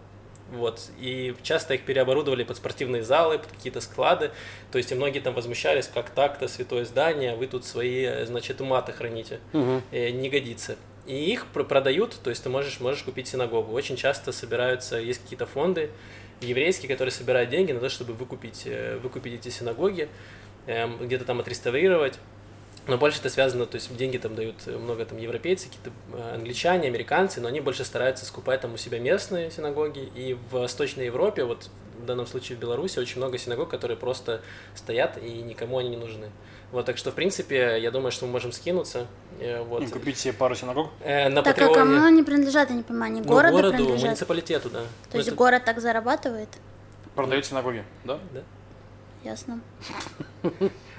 вот. И часто их переоборудовали под спортивные залы, под какие-то склады. То есть и многие там возмущались, как так-то святое здание, вы тут свои, значит, маты храните. Угу. И не годится. И их продают, то есть ты можешь, можешь купить синагогу. Очень часто собираются, есть какие-то фонды еврейские, которые собирают деньги на то, чтобы выкупить, э, выкупить эти синагоги, эм, где-то там отреставрировать. Но больше это связано, то есть деньги там дают много там европейцы, какие-то э, англичане, американцы, но они больше стараются скупать там у себя местные синагоги. И в Восточной Европе, вот в данном случае в Беларуси, очень много синагог, которые просто стоят и никому они не нужны. Вот, так что, в принципе, я думаю, что мы можем скинуться. э, Вот. И купить себе пару синагог. Э, на Так а Патреоне. кому они принадлежат, я не понимаю, они Ну, городу, городу, принадлежат? муниципалитету, да. То Ну, есть это- город так зарабатывает? Продают синагоги, да? да. Ясно.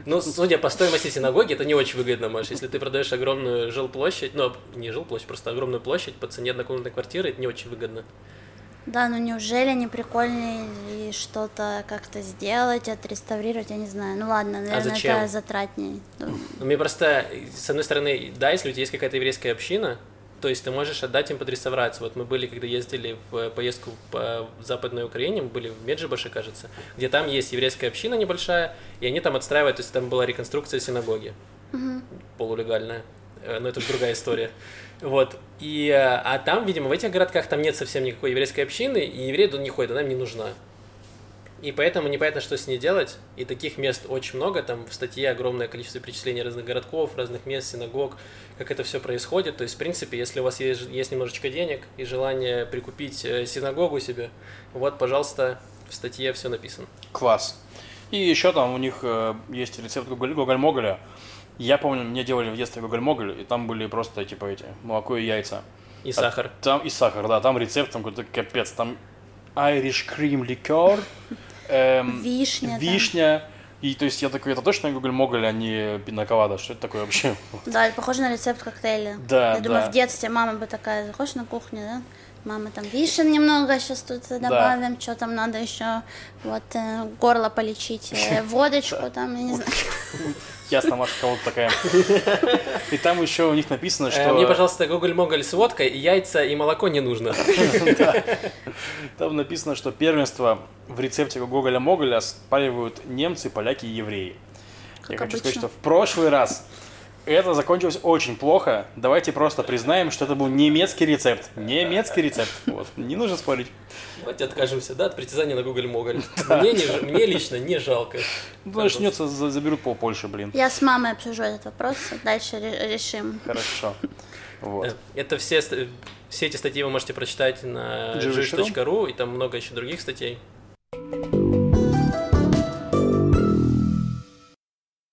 Ну, судя по стоимости синагоги, это не очень выгодно, Маш. Если ты продаешь огромную жилплощадь, ну, не жилплощадь, просто огромную площадь по цене однокомнатной квартиры, это не очень выгодно. Да, ну неужели не прикольнее и что-то как-то сделать, отреставрировать, я не знаю. Ну ладно, наверное, зачем? это затратнее. Ну, мне просто, с одной стороны, да, если у тебя есть какая-то еврейская община, то есть ты можешь отдать им под реставрацию. Вот мы были, когда ездили в поездку по Западной Украине, мы были в Меджибаше, кажется, где там есть еврейская община небольшая, и они там отстраивают, то есть там была реконструкция синагоги полулегальная, Э, но это другая история. Вот. И, э, а там, видимо, в этих городках там нет совсем никакой еврейской общины, и евреи туда не ходят, она им не нужна. И поэтому непонятно, что с ней делать. И таких мест очень много. Там в статье огромное количество перечислений разных городков, разных мест, синагог, как это все происходит. То есть, в принципе, если у вас есть, есть немножечко денег и желание прикупить э, синагогу себе, вот, пожалуйста, в статье все написано. Класс. И еще там у них э, есть рецепт гоголь- гоголь-моголя. Я помню, мне делали в детстве гоголь-моголь, и там были просто, типа, эти, молоко и яйца. И А сахар. Там и сахар, да, там рецепт, там какой-то капец, там Irish cream liqueur, эм, Вишня там. вишня, и то есть я такой, это точно гоголь-моголь, а не пинаколада, что это такое вообще? *laughs* Да, это похоже на рецепт коктейля. Да, Я думаю, да. в детстве мама бы такая, заходишь на кухню, да? Мама там вишен немного, сейчас тут добавим, что там надо еще, вот, э, горло полечить, э, *laughs* водочку там, я не знаю. *laughs* Ясно, Маша кого-то такая. *laughs* И там еще у них написано, Э, что... Мне, пожалуйста, гоголь-моголь с водкой, и яйца и молоко не нужно. *laughs* Там написано, что первенство в рецепте Гоголя-Моголя спаливают немцы, поляки и евреи. Я хочу сказать, что в прошлый раз это закончилось очень плохо. Давайте просто признаем, что это был немецкий рецепт. Немецкий рецепт. Вот. Не нужно спорить. Давайте откажемся, да, от притязания на гоголь-моголь. *laughs* Мне, не мне лично не жалко. Ну, начнется, за- заберут пол Польши, блин. Я с мамой обсужу этот вопрос, дальше ре- решим. Хорошо. Вот. Э, Это все, все эти статьи вы можете прочитать на Jewish.ru. jewish.ru, и там много еще других статей.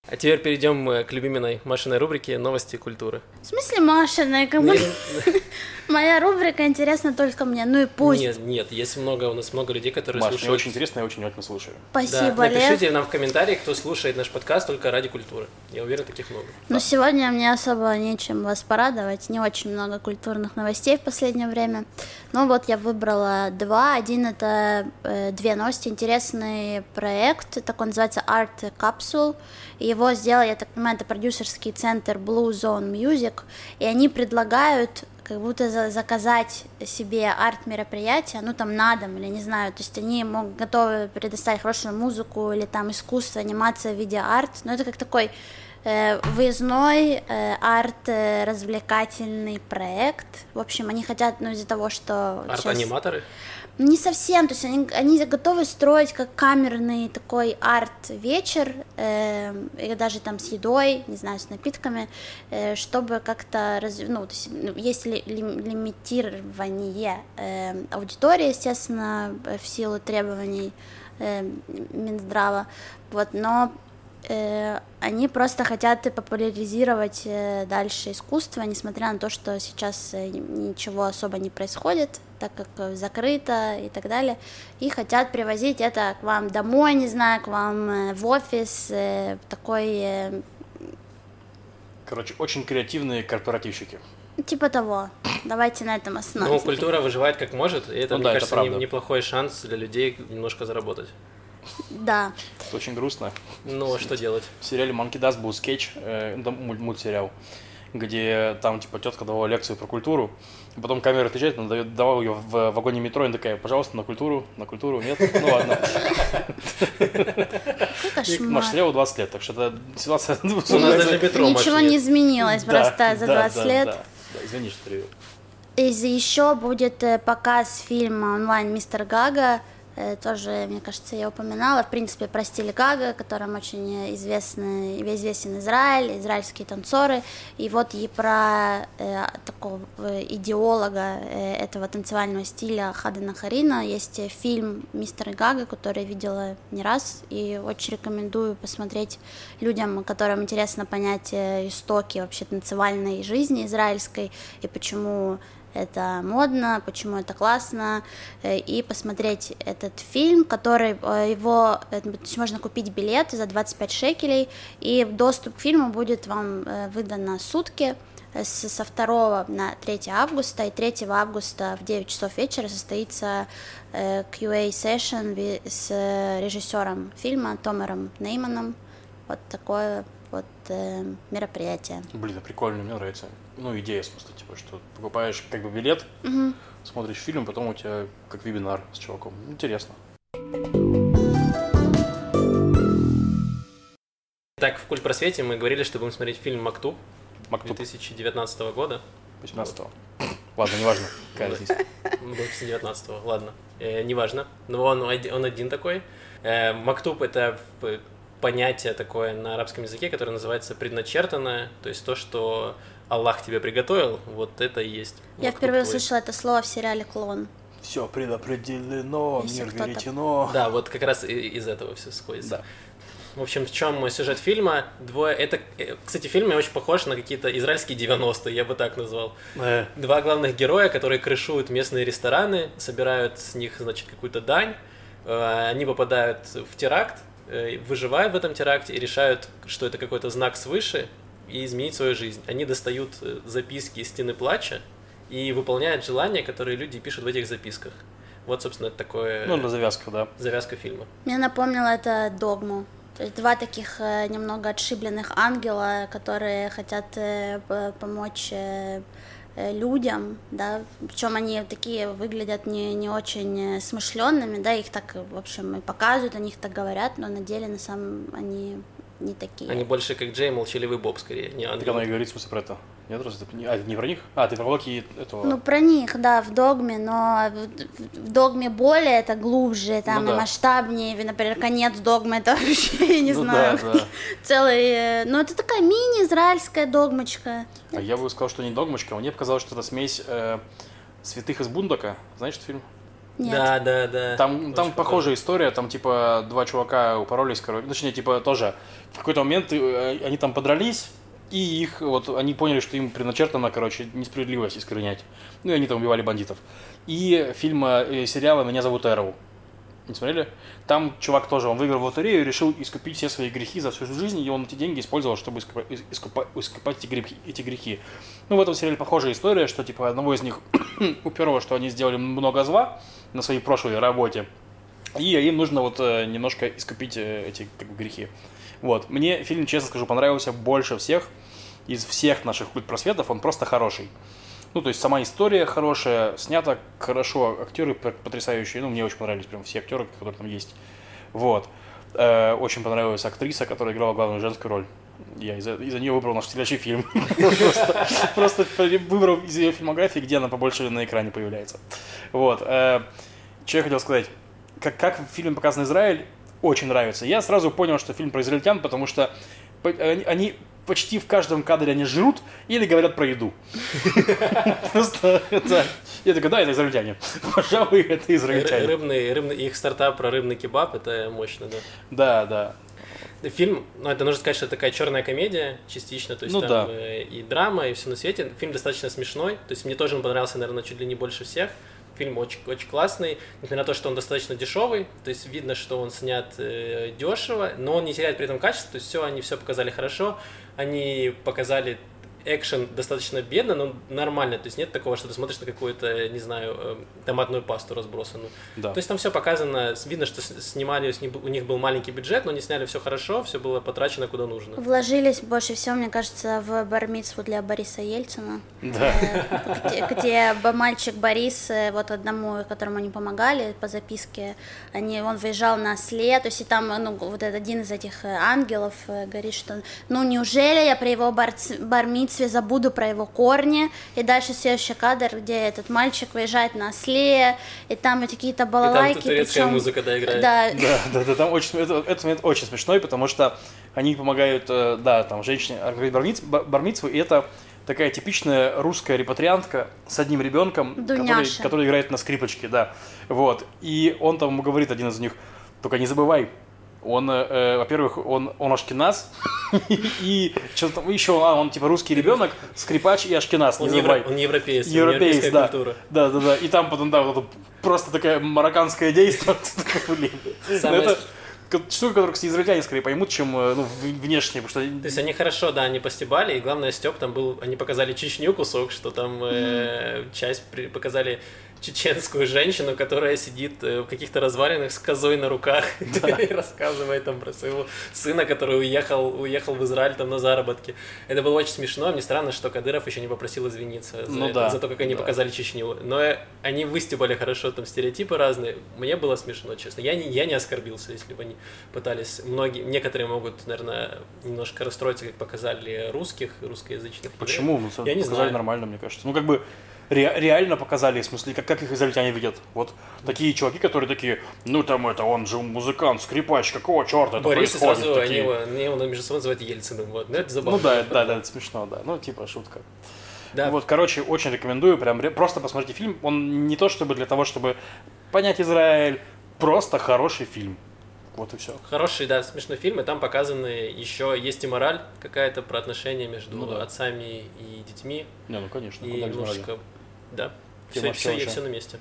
А теперь перейдем э, к любимой Машиной рубрике «Новости культуры». В смысле Машина? Как бы... *laughs* Моя рубрика интересна только мне, ну и пусть. Нет, нет, есть много, у нас много людей, которые Маш, мне слушают. очень интересно, я очень внимательно слушаю. Да, Спасибо, Лев. напишите нам в комментариях, кто слушает наш подкаст только ради культуры. Я уверен, таких много. Но сегодня мне особо нечем вас порадовать. Не очень много культурных новостей в последнее время. Но вот я выбрала два. Один это э, две новости. Интересный проект. Такой называется Art Capsule. Его сделал, я так понимаю, это продюсерский центр Blue Zone Music. И они предлагают как будто за- заказать себе арт-мероприятие, ну там на дом или не знаю, то есть они могут готовы предоставить хорошую музыку или там искусство, анимация в виде арт, но это как такой э, выездной э, арт э, развлекательный проект. В общем, они хотят, ну из-за того, что щас- Арт-аниматоры? не совсем, то есть они, они готовы строить как камерный такой арт-вечер, эм, и даже там с едой, не знаю, с напитками, э, чтобы как-то, раз, ну, то есть ну, есть ли, лим- лимитирование эм, аудитории, естественно, э, в силу требований эм, Минздрава, вот, но э, они просто хотят популяризировать э, дальше искусство, несмотря на то, что сейчас э, ничего особо не происходит, так как э, закрыто и так далее, и хотят привозить это к вам домой, не знаю, к вам э, в офис, э, в такой, э, Короче, очень креативные корпоративщики. типа того. Давайте на этом Ну, остановимся. культура выживает как может, и это, Ну мне да, это кажется, правда. неплохой шанс для людей немножко заработать. Да. Это очень грустно. Ну, а что делать? В сериале Monkey Dust был скетч, э, мультсериал, где там, типа, тетка давала лекцию про культуру, и потом камера отъезжает, она дает- давала ее в вагоне метро, и она такая, пожалуйста, на культуру, на культуру, нет? Ну ладно. Какой Маш, сериалу 20 лет, так что это ситуация... У нас даже метро Ничего не изменилось просто за да, 20 да, лет. Извини, что перевел. Еще будет э, показ фильма онлайн Мистер Гага тоже, мне кажется, я упоминала. В принципе, про стиль Гага, которым очень известны, известен Израиль, израильские танцоры. И вот и про э, такого идеолога э, этого танцевального стиля Хадана Харина есть фильм «Мистер Гага», который я видела не раз, и очень рекомендую посмотреть людям, которым интересно понять э, истоки вообще танцевальной жизни израильской и почему это модно, почему это классно, э, и посмотреть этот фильм, который э, его, э, можно купить билет за 25 шекелей, и доступ к фильму будет вам выдан на сутки, со 2 на 3 августа, и 3 августа в 9 часов вечера состоится QA session с режиссером фильма Томером Нейманом. Вот такое вот мероприятие. Блин, прикольно, мне нравится. Ну, идея, в смысле, типа, что покупаешь как бы билет, угу. смотришь фильм, потом у тебя как вебинар с чуваком. Интересно. Так, в Культпросвете мы говорили, что будем смотреть фильм «Мактуб» Мактуб. 2019 года. 18 -го. Ладно, неважно, какая разница. 2019 -го, ладно, э, неважно. Но он, он один такой. Э, Мактуб — это понятие такое на арабском языке, которое называется предначертанное, то есть то, что Аллах тебе приготовил, вот это и есть. Я впервые услышала это слово в сериале «Клон». Все предопределено, Если мир веретено. Да, вот как раз из этого все сходится. Да. В общем, в чем сюжет фильма? Двое... Это, э, кстати, фильм очень похож на какие-то израильские 90-е, я бы так назвал. Э. Два главных героя, которые крышуют местные рестораны, собирают с них, значит, какую-то дань. Э, они попадают в теракт, Э, выживают в этом теракте и решают, что это какой-то знак свыше, и изменить свою жизнь. Они достают э, записки из стены плача и выполняют желания, которые люди пишут в этих записках. Вот, собственно, это такое... Ну, на завязка, да. Завязка фильма. Мне напомнило это «Догму». То есть два таких э, немного отшибленных ангела, которые хотят помочь Э, людям, да, причем они такие выглядят не, не очень смышленными, да, их так, в общем, и показывают, они их так говорят, но на деле, на самом, они не такие. Они больше как Джей, молчаливый Боб, скорее, не ангел. Так она и говорит, в смысле, про это. Нет, разве ты... А, не про них? А, ты про Локи этого... Ну, про них, да, в Догме, но в Догме более это глубже, там, ну, да. и масштабнее. Например, конец Догмы, *laughs* это вообще, я не ну, знаю, да, да. *laughs* целый... Э, ну, это такая мини-израильская догмочка. А я бы сказал, что не догмочка, мне показалось, что это смесь э, святых из Бундока. Знаешь этот фильм? Нет. Да, да, да. Там, там похожая история, там типа два чувака упоролись, короче, точнее, типа тоже в какой-то момент э, они там подрались, и их, вот, они поняли, что им предначертано, короче, несправедливость искоренять. Ну, и они там убивали бандитов. И фильма, э, сериала «Меня зовут Эрл». Не смотрели? Там чувак тоже, он выиграл в лотерею и решил искупить все свои грехи за всю жизнь, и он эти деньги использовал, чтобы искупать, искупать, искупать эти, грехи, эти грехи. Ну, в этом сериале похожая история, что, типа, одного из них *coughs* уперло, что они сделали много зла на своей прошлой работе, и им нужно вот э, немножко искупить э, эти как бы, грехи. Вот. Мне фильм, честно скажу, понравился больше всех. Из всех наших культ просветов он просто хороший. Ну, то есть сама история хорошая, снята хорошо, актеры потрясающие. Ну, мне очень понравились прям все актеры, которые там есть. Вот. Э, очень понравилась актриса, которая играла главную женскую роль. Я из-за, из нее выбрал наш следующий фильм. *laughs* Просто выбрал из ее фильмографии, где она побольше на экране появляется. Вот. Э, что я хотел сказать? Как, как в фильме показан Израиль, очень нравится. Я сразу понял, что фильм про израильтян, потому что они почти в каждом кадре они жрут или говорят про еду. *laughs* Просто это... Я такой, да, это израильтяне. *laughs* Пожалуй, это израильтяне. Рыбный, рыбный, их стартап про рыбный кебаб, это мощно, да. Да, да. Фильм, ну это нужно сказать, что это такая черная комедия частично, то есть ну, там да. Э, и драма, и все на свете. Фильм достаточно смешной, то есть мне тоже он понравился, наверное, чуть ли не больше всех. Фильм очень, очень классный, несмотря на то, что он достаточно дешевый, то есть видно, что он снят э, дешево, но он не теряет при этом качество, то есть все, они все показали хорошо, они показали экшен достаточно бедно, но нормально. То есть нет такого, что ты смотришь на какую-то, не знаю, эм, томатную пасту разбросанную. Да. То есть там все показано, видно, что снимали, у них был маленький бюджет, но они сняли все хорошо, все было потрачено куда нужно. Вложились больше всего, мне кажется, в бармицу для Бориса Ельцина. Да. Э, где, где мальчик Борис, э, вот одному, которому они помогали по записке, они, он выезжал на след, то есть и там, ну, вот один из этих э, ангелов говорит, что, ну, неужели я при его бар, бармице бармитсве забуду про его корни, и дальше следующий кадр, где этот мальчик выезжает на осле, и там эти какие-то балалайки. турецкая музыка, да, играет. Да, Да, да, да, там очень, это, этот момент очень смешной, потому что они помогают, э, да, там, женщине организовать бармиц- ба- бармицву, и это такая типичная русская репатриантка с одним ребенком, который, Дуняша. который играет на скрипочке, да, вот, и он там ему говорит, один из них, только не забывай, он, э, э, во-первых, он, он ашкеназ, *laughs* и что-то там еще, а, он типа русский ребенок, скрипач и ашкеназ, не забывай. он европеец, европейская да. культура. Да, да, да. И там потом, да, просто такая марокканское действие. *laughs* Блин. Самое Ну, штука, которую, кстати, израильтяне скорее поймут, чем э, ну, внешне, потому что... То есть они хорошо, да, они постебали, и главное, Степ там был, они показали Чечню кусок, что там э, часть при- показали чеченскую женщину, которая сидит э, в каких-то развалинах с козой на руках *laughs* и рассказывает там про своего сына, который уехал, уехал в Израиль там на заработки. Это было очень смешно, мне странно, что Кадыров еще не попросил извиниться за, Ну это, да, за то, как они да. показали Чечню. Но они выстебали хорошо там стереотипы разные. Мне было смешно, честно. Я не, я не оскорбился, если бы они пытались. Многие, некоторые могут, наверное, немножко расстроиться, как показали русских, русскоязычных. Почему? Ну, Я не показали знаю. нормально, мне кажется. Ну, как бы ре- реально показали, в смысле, как, как их израильтяне видят. Вот такие чуваки, которые такие, ну, там это, он же музыкант, скрипач, какого черта это Борис происходит? сразу они Такие. его, они его между собой называют Ельциным. Вот. Ну, это забавно. Ну да, да, да, это смешно, да. Ну, типа, шутка. Да. Вот, короче, очень рекомендую, прям просто посмотрите фильм. Он не то чтобы для того, чтобы понять Израиль, просто хороший фильм. Вот и все. Хороший, да, смешной фильм, и там показаны еще есть и мораль какая-то про отношения между Ну да. отцами и детьми. Не, ну конечно, И без морали. немножко, да, Тема все, все, все на месте.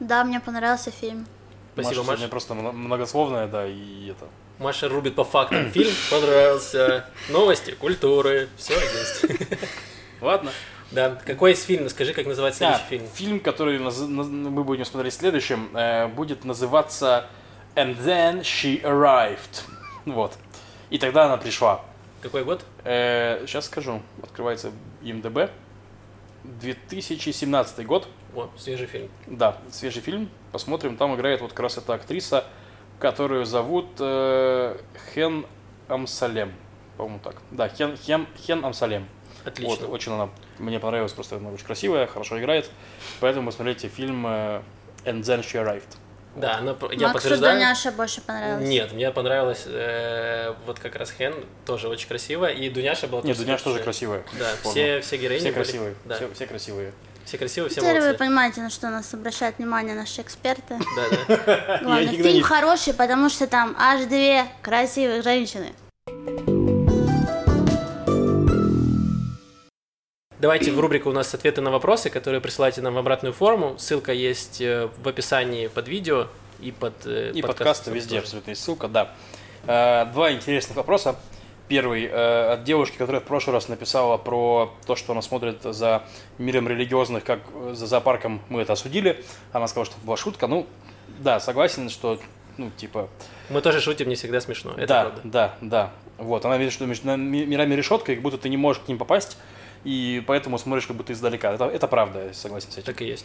да, мне понравился фильм. Спасибо, Маша Маша. просто мно- многословная, да, и это. Маша рубит по фактам. Фильм понравился. Новости, культуры, все есть. Ладно. Да, какой из фильм? Скажи, как называется следующий А, фильм. фильм, который наз- мы будем смотреть следующим, э, будет называться And Then She Arrived. Вот. И тогда она пришла. Какой год? сейчас скажу. Открывается ИМДБ. 2017 год. О, свежий фильм. Да, свежий фильм. Посмотрим. Там играет вот как раз эта актриса, которую зовут э, Хен Амсалем. По-моему, так. Да, Хен, Хен, Хен Амсалем. Отлично. Вот, очень она мне понравилась, просто она очень красивая, хорошо играет. Поэтому смотрите фильм э, And Then She Arrived. Да, она, про- я Максу подтверждаю. Дуняша больше понравилось. Нет, мне понравилось э, вот как раз Хен, тоже очень красиво, и Дуняша была Нет, тоже Дуняш тоже красивая. красивая. Да, все, все героини Все были- красивые. Да, Все, все красивые. все красивые, все Теперь вы молодцы. понимаете, на что нас обращают внимание наши эксперты. Да, да. *laughs* Главное, фильм хороший, потому что там аж две красивых женщины. Давайте в рубрику у нас ответы на вопросы, которые присылайте нам в обратную форму. Ссылка есть э, в описании под видео и под э, И подкастом подкасты везде абсолютно есть ссылка, да. Э, Два интересных вопроса. Первый от девушки, которая в прошлый раз написала про то, что она смотрит за миром религиозных, как за зоопарком мы это осудили. Она сказала, что это была шутка. Ну, да, согласен, что, ну, типа, Мы тоже шутим, не всегда смешно. Это да, правда. да, да. Вот, она видит, что между мирами решетка, как будто ты не можешь к ним попасть, и поэтому смотришь как будто издалека. Это, это правда, я согласен с этим. Так и есть.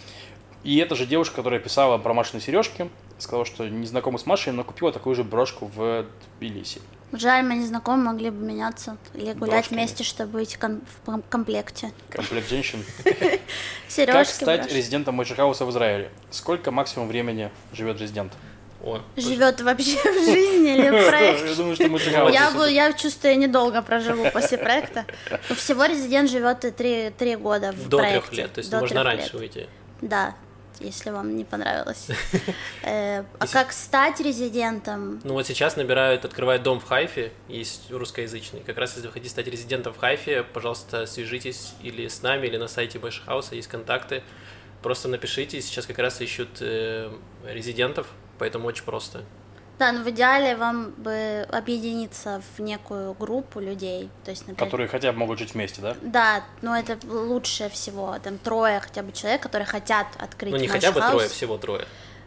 И эта же девушка, которая писала про Машины сережки, сказала, что не знакома с Машей, но купила такую же брошку в Тбилиси. Жаль, мы незнакомы, могли бы меняться или гулять Брошками. вместе, чтобы быть ком- в ком- комплекте. Комплект женщин. *laughs* Сережки. Как стать резидентом Мойшихауса в Израиле? Сколько максимум времени живет резидент? О, Живет вообще в жизни или в проекте? Я думаю, что Мойшихаус... Я, чувствую, я недолго проживу после проекта. Но всего резидент живет три, три года в до проекте. трех лет, то есть До можно раньше лет. выйти. Да, если вам не понравилось. *laughs* Э, А как стать резидентом? Ну вот сейчас набирают, открывают дом в Хайфе, есть русскоязычный. Как раз если вы хотите стать резидентом в Хайфе, пожалуйста, свяжитесь или с нами, или на сайте Хауса, есть контакты. Просто напишите, сейчас как раз ищут э, резидентов, поэтому очень просто. Да, ну в идеале вам бы объединиться в некую группу людей. То есть, например, Которые хотя бы могут жить вместе, да? Да, но это лучше всего. Там трое хотя бы человек, которые хотят открыть Ну не хотя бы House. трое, всего трое.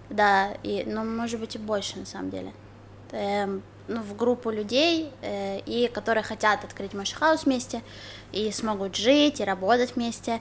Да, и, ну, может быть, и больше, на самом деле. Эм, ну, в группу людей, э, и которые хотят открыть Moishe House вместе, и смогут жить, и работать вместе,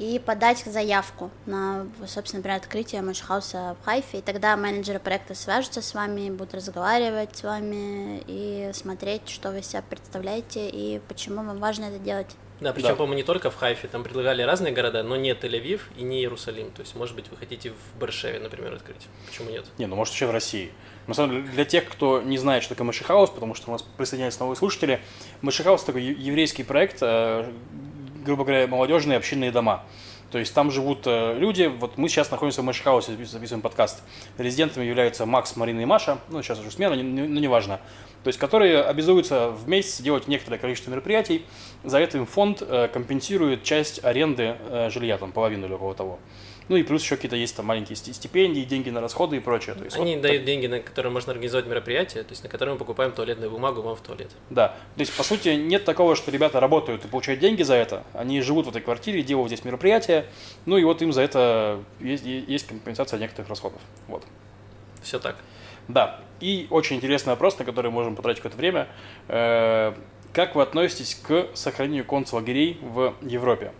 и подать заявку на, собственно, например, открытие Moishe House а в Хайфе, и тогда менеджеры проекта свяжутся с вами, будут разговаривать с вами и смотреть, что вы себя представляете, и почему вам важно это делать. Да, причем, Да. по-моему, не только в Хайфе, там предлагали разные города, но не Тель-Авив и не Иерусалим. То есть, может быть, вы хотите в Баршеве, например, открыть. Почему нет? Не, ну может еще в России. На самом деле, для тех, кто не знает, что такое Машихаус, потому что у нас присоединяются новые слушатели, Машихаус такой еврейский проект, э, грубо говоря, молодежные общинные дома. То есть там живут э, люди, вот мы сейчас находимся в Машихаусе, запис- записываем подкаст. Резидентами являются Макс, Марина и Маша, ну сейчас уже смена, не- ну неважно. То есть которые обязуются в месяц делать некоторое количество мероприятий, за это им фонд э, компенсирует часть аренды э, жилья, там половину или около того. Ну и плюс еще какие-то есть там маленькие сти- стипендии, деньги на расходы и прочее. То есть Они вот дают деньги, на которые можно организовать мероприятие, то есть на которые мы покупаем туалетную бумагу вам в туалет. Да. То есть, по сути, нет такого, что ребята работают и получают деньги за это. Они живут в этой квартире, делают здесь мероприятия. Ну и вот им за это есть, есть компенсация некоторых расходов. Вот. Все так. Да. И очень интересный вопрос, на который можем потратить какое-то время. Э, Как вы относитесь к сохранению концлагерей в Европе?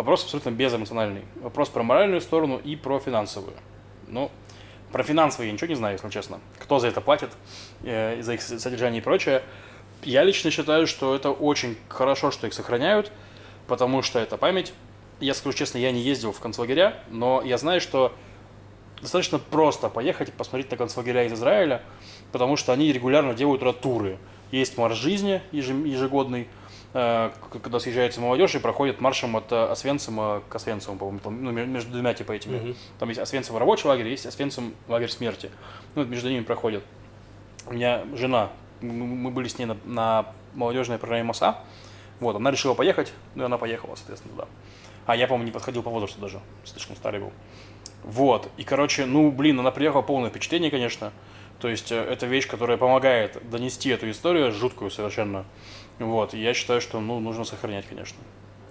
Вопрос абсолютно безэмоциональный. Вопрос про моральную сторону и про финансовую. Ну, про финансовые я ничего не знаю, если честно. Кто за это платит, э, за их содержание и прочее. Я лично считаю, что это очень хорошо, что их сохраняют, потому что это память. Я скажу честно, я не ездил в концлагеря, но я знаю, что достаточно просто поехать посмотреть на концлагеря из Израиля, потому что они регулярно делают туры. Есть марш жизни ежегодный, когда съезжается молодежь и проходит маршем от э, Освенцима к Освенциму, по-моему, ну, ме- между двумя типа этими. Мгм. Там есть Освенцим рабочий лагерь, есть Освенцим лагерь смерти. Ну, между ними проходит. У меня жена, мы- мы были с ней на, на молодежной программе МОСА, вот, она решила поехать, ну и она поехала, соответственно, туда. А я, по-моему, не подходил по возрасту даже, слишком старый был. Вот, и, короче, ну, блин, она приехала полное впечатление, конечно. То есть, э, это вещь, которая помогает донести эту историю, жуткую совершенно. Вот, я считаю, что, ну, нужно сохранять, конечно.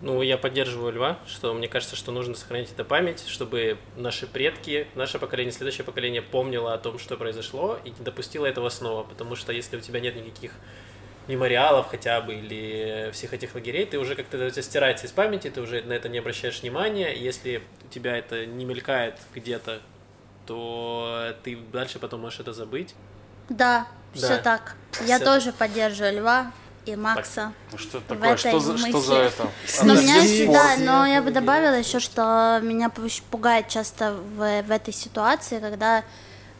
Ну, я поддерживаю Льва, что мне кажется, что нужно сохранять эту память, чтобы наши предки, наше поколение, следующее поколение помнило о том, что произошло, и не допустило этого снова. Потому что если у тебя нет никаких мемориалов хотя бы или всех этих лагерей, ты уже как-то это стирается из памяти, ты уже на это не обращаешь внимания. Если у тебя это не мелькает где-то, то ты дальше потом можешь это забыть. Да, Да. все так. Я Всё тоже поддерживаю Льва и Макса. Ну, Что это В такое? этой Что за, что за это? Но меня всегда, но я бы добавила еще, что меня пу- пугает часто в, в этой ситуации, когда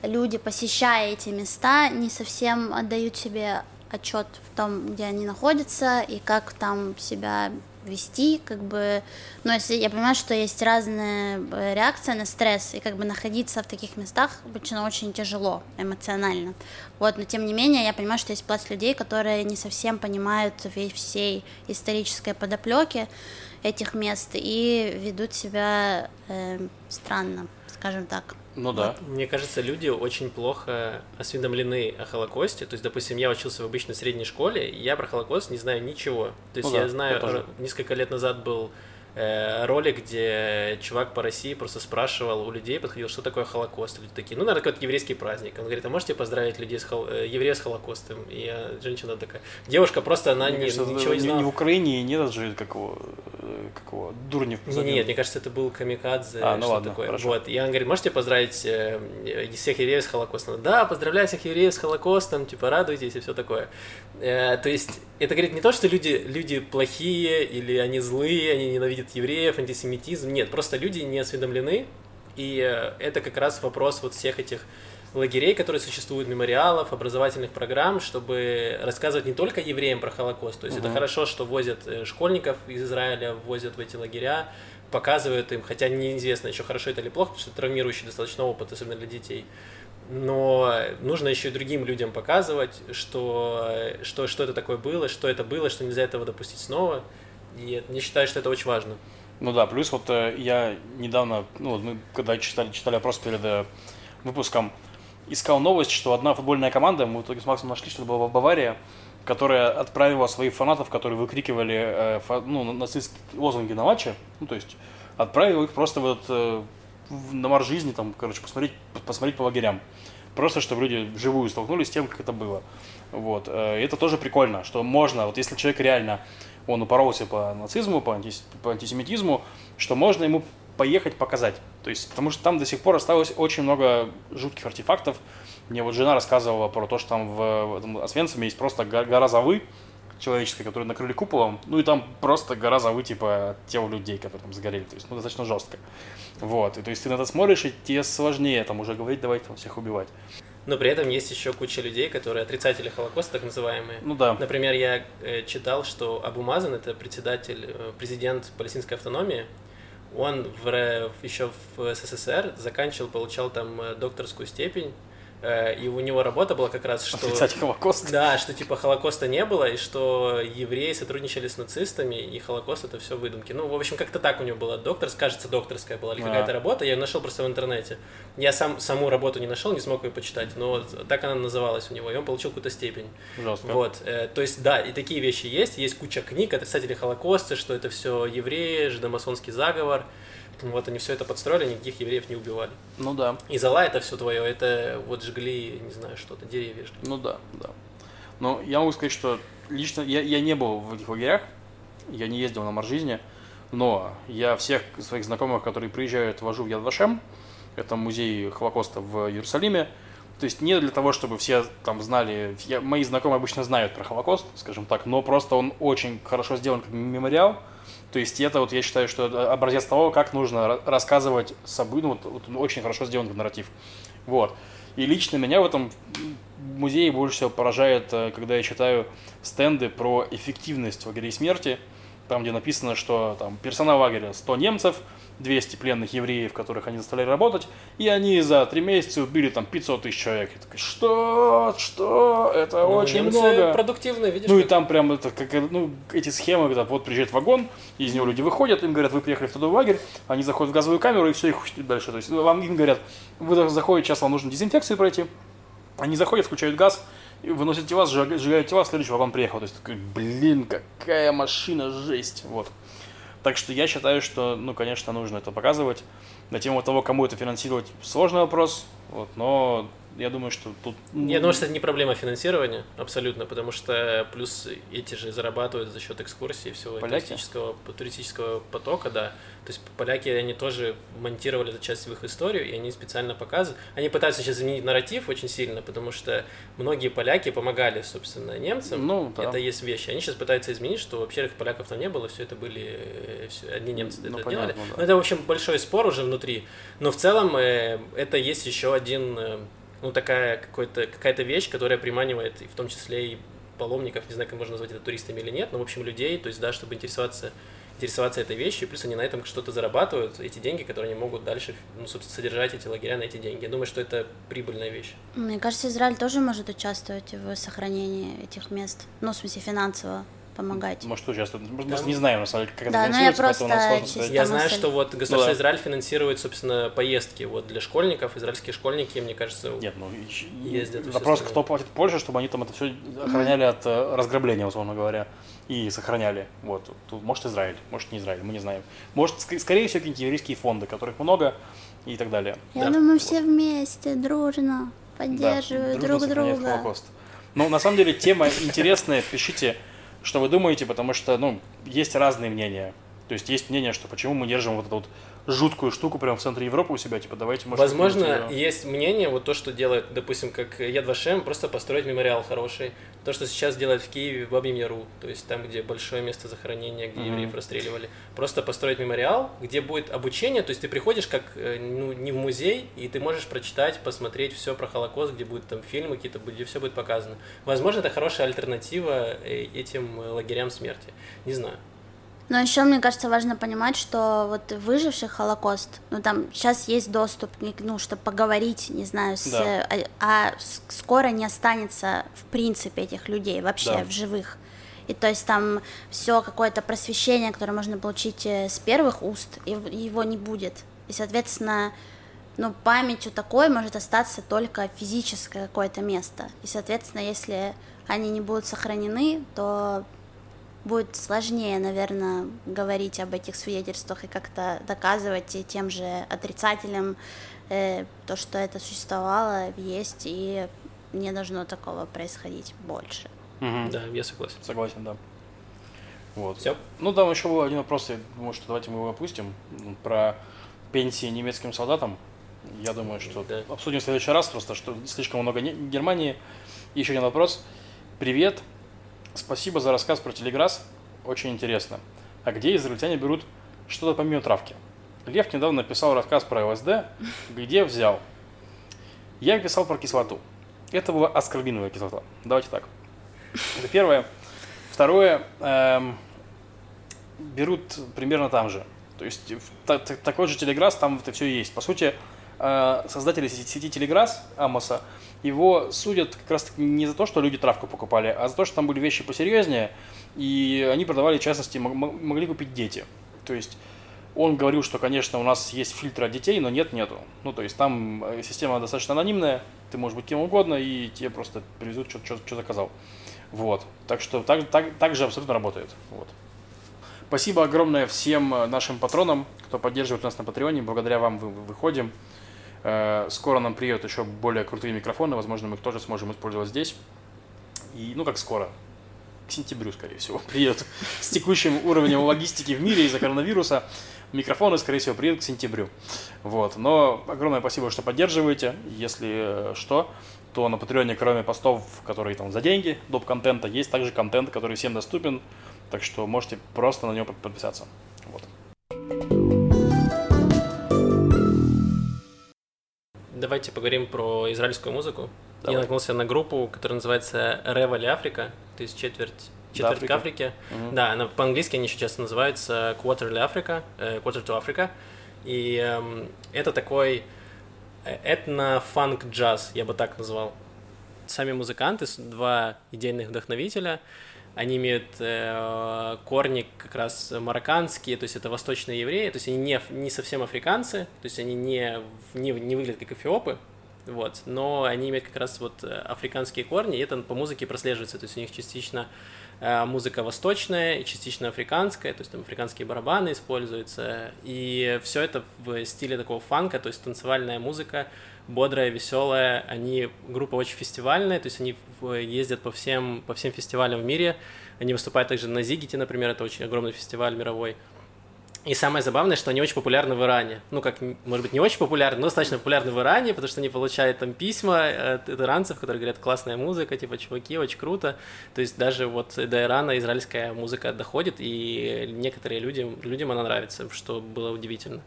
люди, посещая эти места, не совсем отдают себе отчет в том, где они находятся и как там себя вести, как бы, ну, если я понимаю, что есть разные э, реакции на стресс, и как бы находиться в таких местах обычно очень тяжело эмоционально, вот, но тем не менее я понимаю, что есть пласт людей, которые не совсем понимают всей исторической подоплеки этих мест и ведут себя э, странно, скажем так. Ну да. Мне кажется, люди очень плохо осведомлены о Холокосте. То есть, допустим, я учился в обычной средней школе, и я про Холокост не знаю ничего. То есть, Ну да, я знаю, я несколько лет назад был ролик, где чувак по России просто спрашивал у людей, подходил, что такое Холокост. И Люди такие, ну, наверное, какой-то еврейский праздник. Он говорит, а можете поздравить людей с хол... э, евреев с Холокостом? И я- женщина такая, девушка просто, она Мне не, кажется, ничего не не, знала. не в Украине нет же какого, э, какого Дурнев. Не, не, нет, мне кажется, это был камикадзе, А, ну что ладно, такое. хорошо. Вот. И он говорит, можете поздравить э, э, всех евреев с Холокостом? Да, поздравляю всех евреев с Холокостом, типа, радуйтесь и все такое. Э, то есть, это говорит не то, что люди, люди плохие, или они злые, они ненавидят евреев, антисемитизм. Нет, просто люди не осведомлены, и э, это как раз вопрос вот всех этих лагерей, которые существуют, мемориалов, образовательных программ, чтобы рассказывать не только евреям про Холокост. То есть это Мгм. хорошо, что возят э, школьников из Израиля, возят в эти лагеря, показывают им, хотя неизвестно еще хорошо это или плохо, потому что это травмирующий достаточно опыт, особенно для детей. Но нужно еще и другим людям показывать, что, что, что это такое было, что это было, что нельзя этого допустить снова. И я считаю, что это очень важно. Ну да, плюс вот э, я недавно, ну вот мы когда читали, читали опрос перед э, выпуском, искал новость, что одна футбольная команда, мы в итоге с Максом нашли, что это была Бавария, которая отправила своих фанатов, которые выкрикивали э, ну, на- нацистские лозунги на матче, ну то есть отправила их просто в этот, э, в- на марш жизни, там, короче, посмотреть, посмотреть по лагерям. Просто чтобы люди вживую столкнулись с тем, как это было. Вот. И это тоже прикольно, что можно, вот если человек реально, он упоролся по нацизму, по, антис- по антисемитизму, что можно ему поехать показать. То есть, потому что там до сих пор осталось очень много жутких артефактов. Мне вот жена рассказывала про то, что там в, в этом Освенциме есть просто го- гора зовы, человеческой, которую накрыли куполом, ну и там просто гора зовы, типа, тел людей, которые там сгорели, то есть, ну, достаточно жестко. Вот, и то есть ты на это смотришь, и тебе сложнее там уже говорить, давайте там всех убивать. Но при этом есть еще куча людей, которые отрицатели Холокоста, так называемые. Ну да. Например, я э, читал, что Абу Мазан, это председатель, э, президент палестинской автономии, он в, еще в СССР заканчивал, получал там э, докторскую степень и у него работа была как раз, что... Отрицать Холокост. Да, что типа Холокоста не было, и что евреи сотрудничали с нацистами, и Холокост это все выдумки. Ну, в общем, как-то так у него была доктор, кажется, докторская была, или какая-то работа, я ее нашел просто в интернете. Я сам саму работу не нашел, не смог ее почитать, но так она называлась у него, и он получил какую-то степень. Жестко. Вот, э, то есть, да, и такие вещи есть, есть куча книг, отрицатели Холокоста, что это все евреи, жидомасонский заговор, вот они все это подстроили, никаких евреев не убивали. Ну да. И зала это все твое, это вот жгли, не знаю, что-то, деревья жгли. Ну да, да. Но я могу сказать, что лично я, я не был в этих лагерях, я не ездил на Марш жизни, но я всех своих знакомых, которые приезжают, вожу в Ядвашем, это музей Холокоста в Иерусалиме, то есть не для того, чтобы все там знали, я, мои знакомые обычно знают про Холокост, скажем так, но просто он очень хорошо сделан как мемориал, то есть это вот я считаю, что образец того, как нужно рассказывать события, ну, вот, вот очень хорошо сделан нарратив. Вот. И лично меня в этом музее больше всего поражает, э, когда я читаю стенды про эффективность лагерей смерти, там, где написано, что там персонал лагеря 100 немцев, 200 пленных евреев, которых они заставляли работать, и они за три месяца убили там 500 тысяч человек. Я такой, что? Что? Это ну, очень много. продуктивно, видишь? Ну и там прям это, как, ну, эти схемы, когда вот приезжает вагон, из него люди выходят, им говорят, вы приехали в трудовой лагерь, они заходят в газовую камеру и все, их дальше. То есть вам им говорят, вы заходите, сейчас вам нужно дезинфекцию пройти, они заходят, включают газ, выносят тела, сжигают тела, следующий вагон приехал. То есть такой, блин, какая машина, жесть. Вот. Так что я считаю, что, ну, конечно, нужно это показывать. На тему того, кому это финансировать, сложный вопрос, вот, но я думаю, что тут... Я думаю, что это не проблема финансирования, абсолютно, потому что плюс эти же зарабатывают за счет экскурсии всего туристического, туристического потока, да. То есть поляки, они тоже монтировали эту часть в их историю, и они специально показывают. Они пытаются сейчас изменить нарратив очень сильно, потому что многие поляки помогали, собственно, немцам. Ну, да. Это есть вещи. Они сейчас пытаются изменить, что вообще их поляков там не было, все это были э, все, одни немцы ну, это понятно, делали. Да. Но это, в общем, большой спор уже внутри. Но в целом э, это есть еще один э, ну, такая какой-то, какая-то вещь, которая приманивает, и в том числе и паломников, не знаю, как можно назвать это туристами или нет, но, в общем, людей, то есть, да, чтобы интересоваться интересоваться этой вещью, плюс они на этом что-то зарабатывают, эти деньги, которые они могут дальше, ну, собственно, содержать эти лагеря на эти деньги. Я думаю, что это прибыльная вещь. Мне кажется, Израиль тоже может участвовать в сохранении этих мест, ну, в смысле, финансово помогать. Может, участвует. Мы да. не знаем, на самом деле, как да, это финансируется, я просто чисто Я знаю, что вот государство ну, да. Израиль финансирует, собственно, поездки вот для школьников. Израильские школьники, мне кажется, Нет, ну, ездят. Вопрос, кто платит Польше, чтобы они там это все охраняли mm-hmm. от э, разграбления, условно говоря, и сохраняли. Вот. Тут, может, Израиль, может, не Израиль, мы не знаем. Может, скорее всего, какие-нибудь еврейские фонды, которых много и так далее. Я да. думаю, все вместе, дружно поддерживают да, друг друга. Ну, на самом деле, тема интересная. Пишите что вы думаете, потому что, ну, есть разные мнения. То есть есть мнение, что почему мы держим вот эту вот жуткую штуку прямо в центре Европы у себя, типа, давайте, может, Возможно, есть мнение, вот то, что делает, допустим, как Яд Вашем, просто построить мемориал хороший. То, что сейчас делают в Киеве, в Бабьем Яру, то есть там, где большое место захоронения, где mm-hmm. евреев расстреливали. Просто построить мемориал, где будет обучение, то есть ты приходишь как, э, ну, не в музей, и ты можешь прочитать, посмотреть все про Холокост, где будут там фильмы какие-то, где все будет показано. Возможно, это хорошая альтернатива э, этим лагерям смерти. Не знаю. Но еще, мне кажется, важно понимать, что вот выживших Холокост, ну там сейчас есть доступ, ну, чтобы поговорить, не знаю, с, да. а, а скоро не останется в принципе этих людей вообще да. в живых. И то есть там все какое-то просвещение, которое можно получить э, с первых уст, его не будет. И, соответственно, ну, памятью такой может остаться только физическое какое-то место. И, соответственно, если они не будут сохранены, то будет сложнее, наверное, говорить об этих свидетельствах и как-то доказывать и тем же отрицателям э, то, что это существовало, есть, и не должно такого происходить больше. Угу. Да, я согласен. Согласен, да. Вот. Все. Ну, там еще был один вопрос, я думаю, что давайте мы его опустим, про пенсии немецким солдатам. Я думаю, что да. обсудим в следующий раз, просто что слишком много Германии. Еще один вопрос. Привет, Спасибо за рассказ про телеграсс. Очень интересно. А где израильтяне берут что-то помимо травки? Лев недавно написал рассказ про ЛСД, где взял. Я писал про кислоту. Это была аскорбиновая кислота. Давайте так. Это первое. Второе. Эм, берут примерно там же. То есть та, та, такой же Телеграсс, там это все есть. По сути, э, создатели сети Телеграсс, Амоса, его судят как раз не за то, что люди травку покупали, а за то, что там были вещи посерьезнее, и они продавали, в частности, могли купить дети. То есть он говорил, что, конечно, у нас есть фильтр от детей, но нет, нету. Ну, то есть там э, система достаточно анонимная, ты можешь быть кем угодно, и тебе просто привезут, что, что, что заказал. Вот. Так что так, так, так же абсолютно работает. Вот. Спасибо огромное всем э, нашим патронам, кто поддерживает нас на Патреоне. Благодаря вам вы выходим. Э, скоро нам приедут еще более крутые микрофоны. Возможно, мы их тоже сможем использовать здесь. И, ну, как скоро? К сентябрю, скорее всего, *laughs* приедут с текущим уровнем логистики в мире из-за коронавируса. Микрофоны, скорее всего, приедут к сентябрю. Вот. Но огромное спасибо, что поддерживаете. Если э, что, то на Патреоне, кроме постов, которые там за деньги, доп. контента, есть также контент, который всем доступен. Так что можете просто на него подписаться. Вот. Давайте поговорим про израильскую музыку. Давай. Я наткнулся на группу, которая называется Ревали Африка, то есть четверть четверть к Африке. Угу. Да, она, по-английски они еще часто называются Quarterly Africa, э, Quarter to Africa. И эм, это такой э, этно-фанк-джаз, я бы так назвал. Сами музыканты, два идейных вдохновителя, они имеют э, корни как раз марокканские, то есть это восточные евреи, то есть они не, не совсем африканцы, то есть они не, не, не выглядят как эфиопы, вот, но они имеют как раз вот э, африканские корни, и это по музыке прослеживается, то есть у них частично музыка восточная и частично африканская, то есть там африканские барабаны используются, и все это в стиле такого фанка, то есть танцевальная музыка, бодрая, веселая, они группа очень фестивальная, то есть они ездят по всем, по всем фестивалям в мире, они выступают также на Зигите, например, это очень огромный фестиваль мировой, и самое забавное, что они очень популярны в Иране. Ну, как, может быть, не очень популярны, но достаточно популярны в Иране, потому что они получают там письма от иранцев, которые говорят, классная музыка, типа, чуваки, очень круто. То есть даже вот до Ирана израильская музыка доходит, и некоторые люди, людям она нравится, что было удивительно.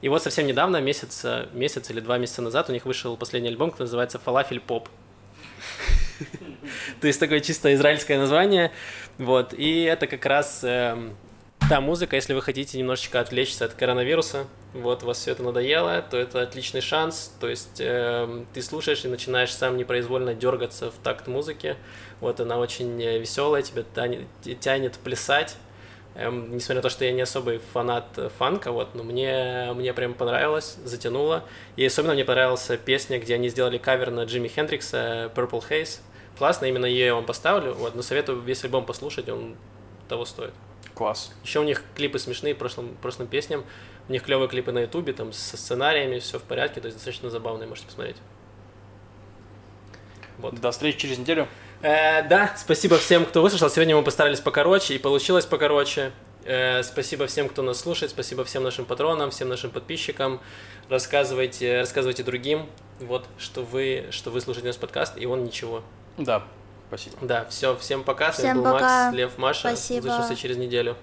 И вот совсем недавно, месяц, месяц или два месяца назад, у них вышел последний альбом, который называется «Фалафель поп». *laughs* То есть такое чисто израильское название. Вот. И это как раз эм, та музыка, если вы хотите немножечко отвлечься от коронавируса, вот, вас все это надоело, то это отличный шанс, то есть э, ты слушаешь и начинаешь сам непроизвольно дергаться в такт музыки, вот, она очень веселая, тебя тянет, тянет плясать, эм, несмотря на то, что я не особый фанат фанка, вот, но мне, мне прям понравилось, затянуло, и особенно мне понравилась песня, где они сделали кавер на Джимми Хендрикса Purple Haze, классно, именно ее я вам поставлю, вот, но советую весь альбом послушать, он того стоит. Класс. Еще у них клипы смешные прошлым, прошлым песням. У них клевые клипы на ютубе, там со сценариями, все в порядке, то есть достаточно забавные, можете посмотреть. Вот. До встречи через неделю. Э, да, спасибо всем, кто выслушал. Сегодня мы постарались покороче, и получилось покороче. Э, спасибо всем, кто нас слушает, спасибо всем нашим патронам, всем нашим подписчикам. Рассказывайте, рассказывайте другим, вот, что вы, что вы слушаете наш подкаст, и он ничего. Да, Спасибо. Да, все, всем пока. Всем был пока. Макс, Лев, Маша. Спасибо. Услышимся через неделю.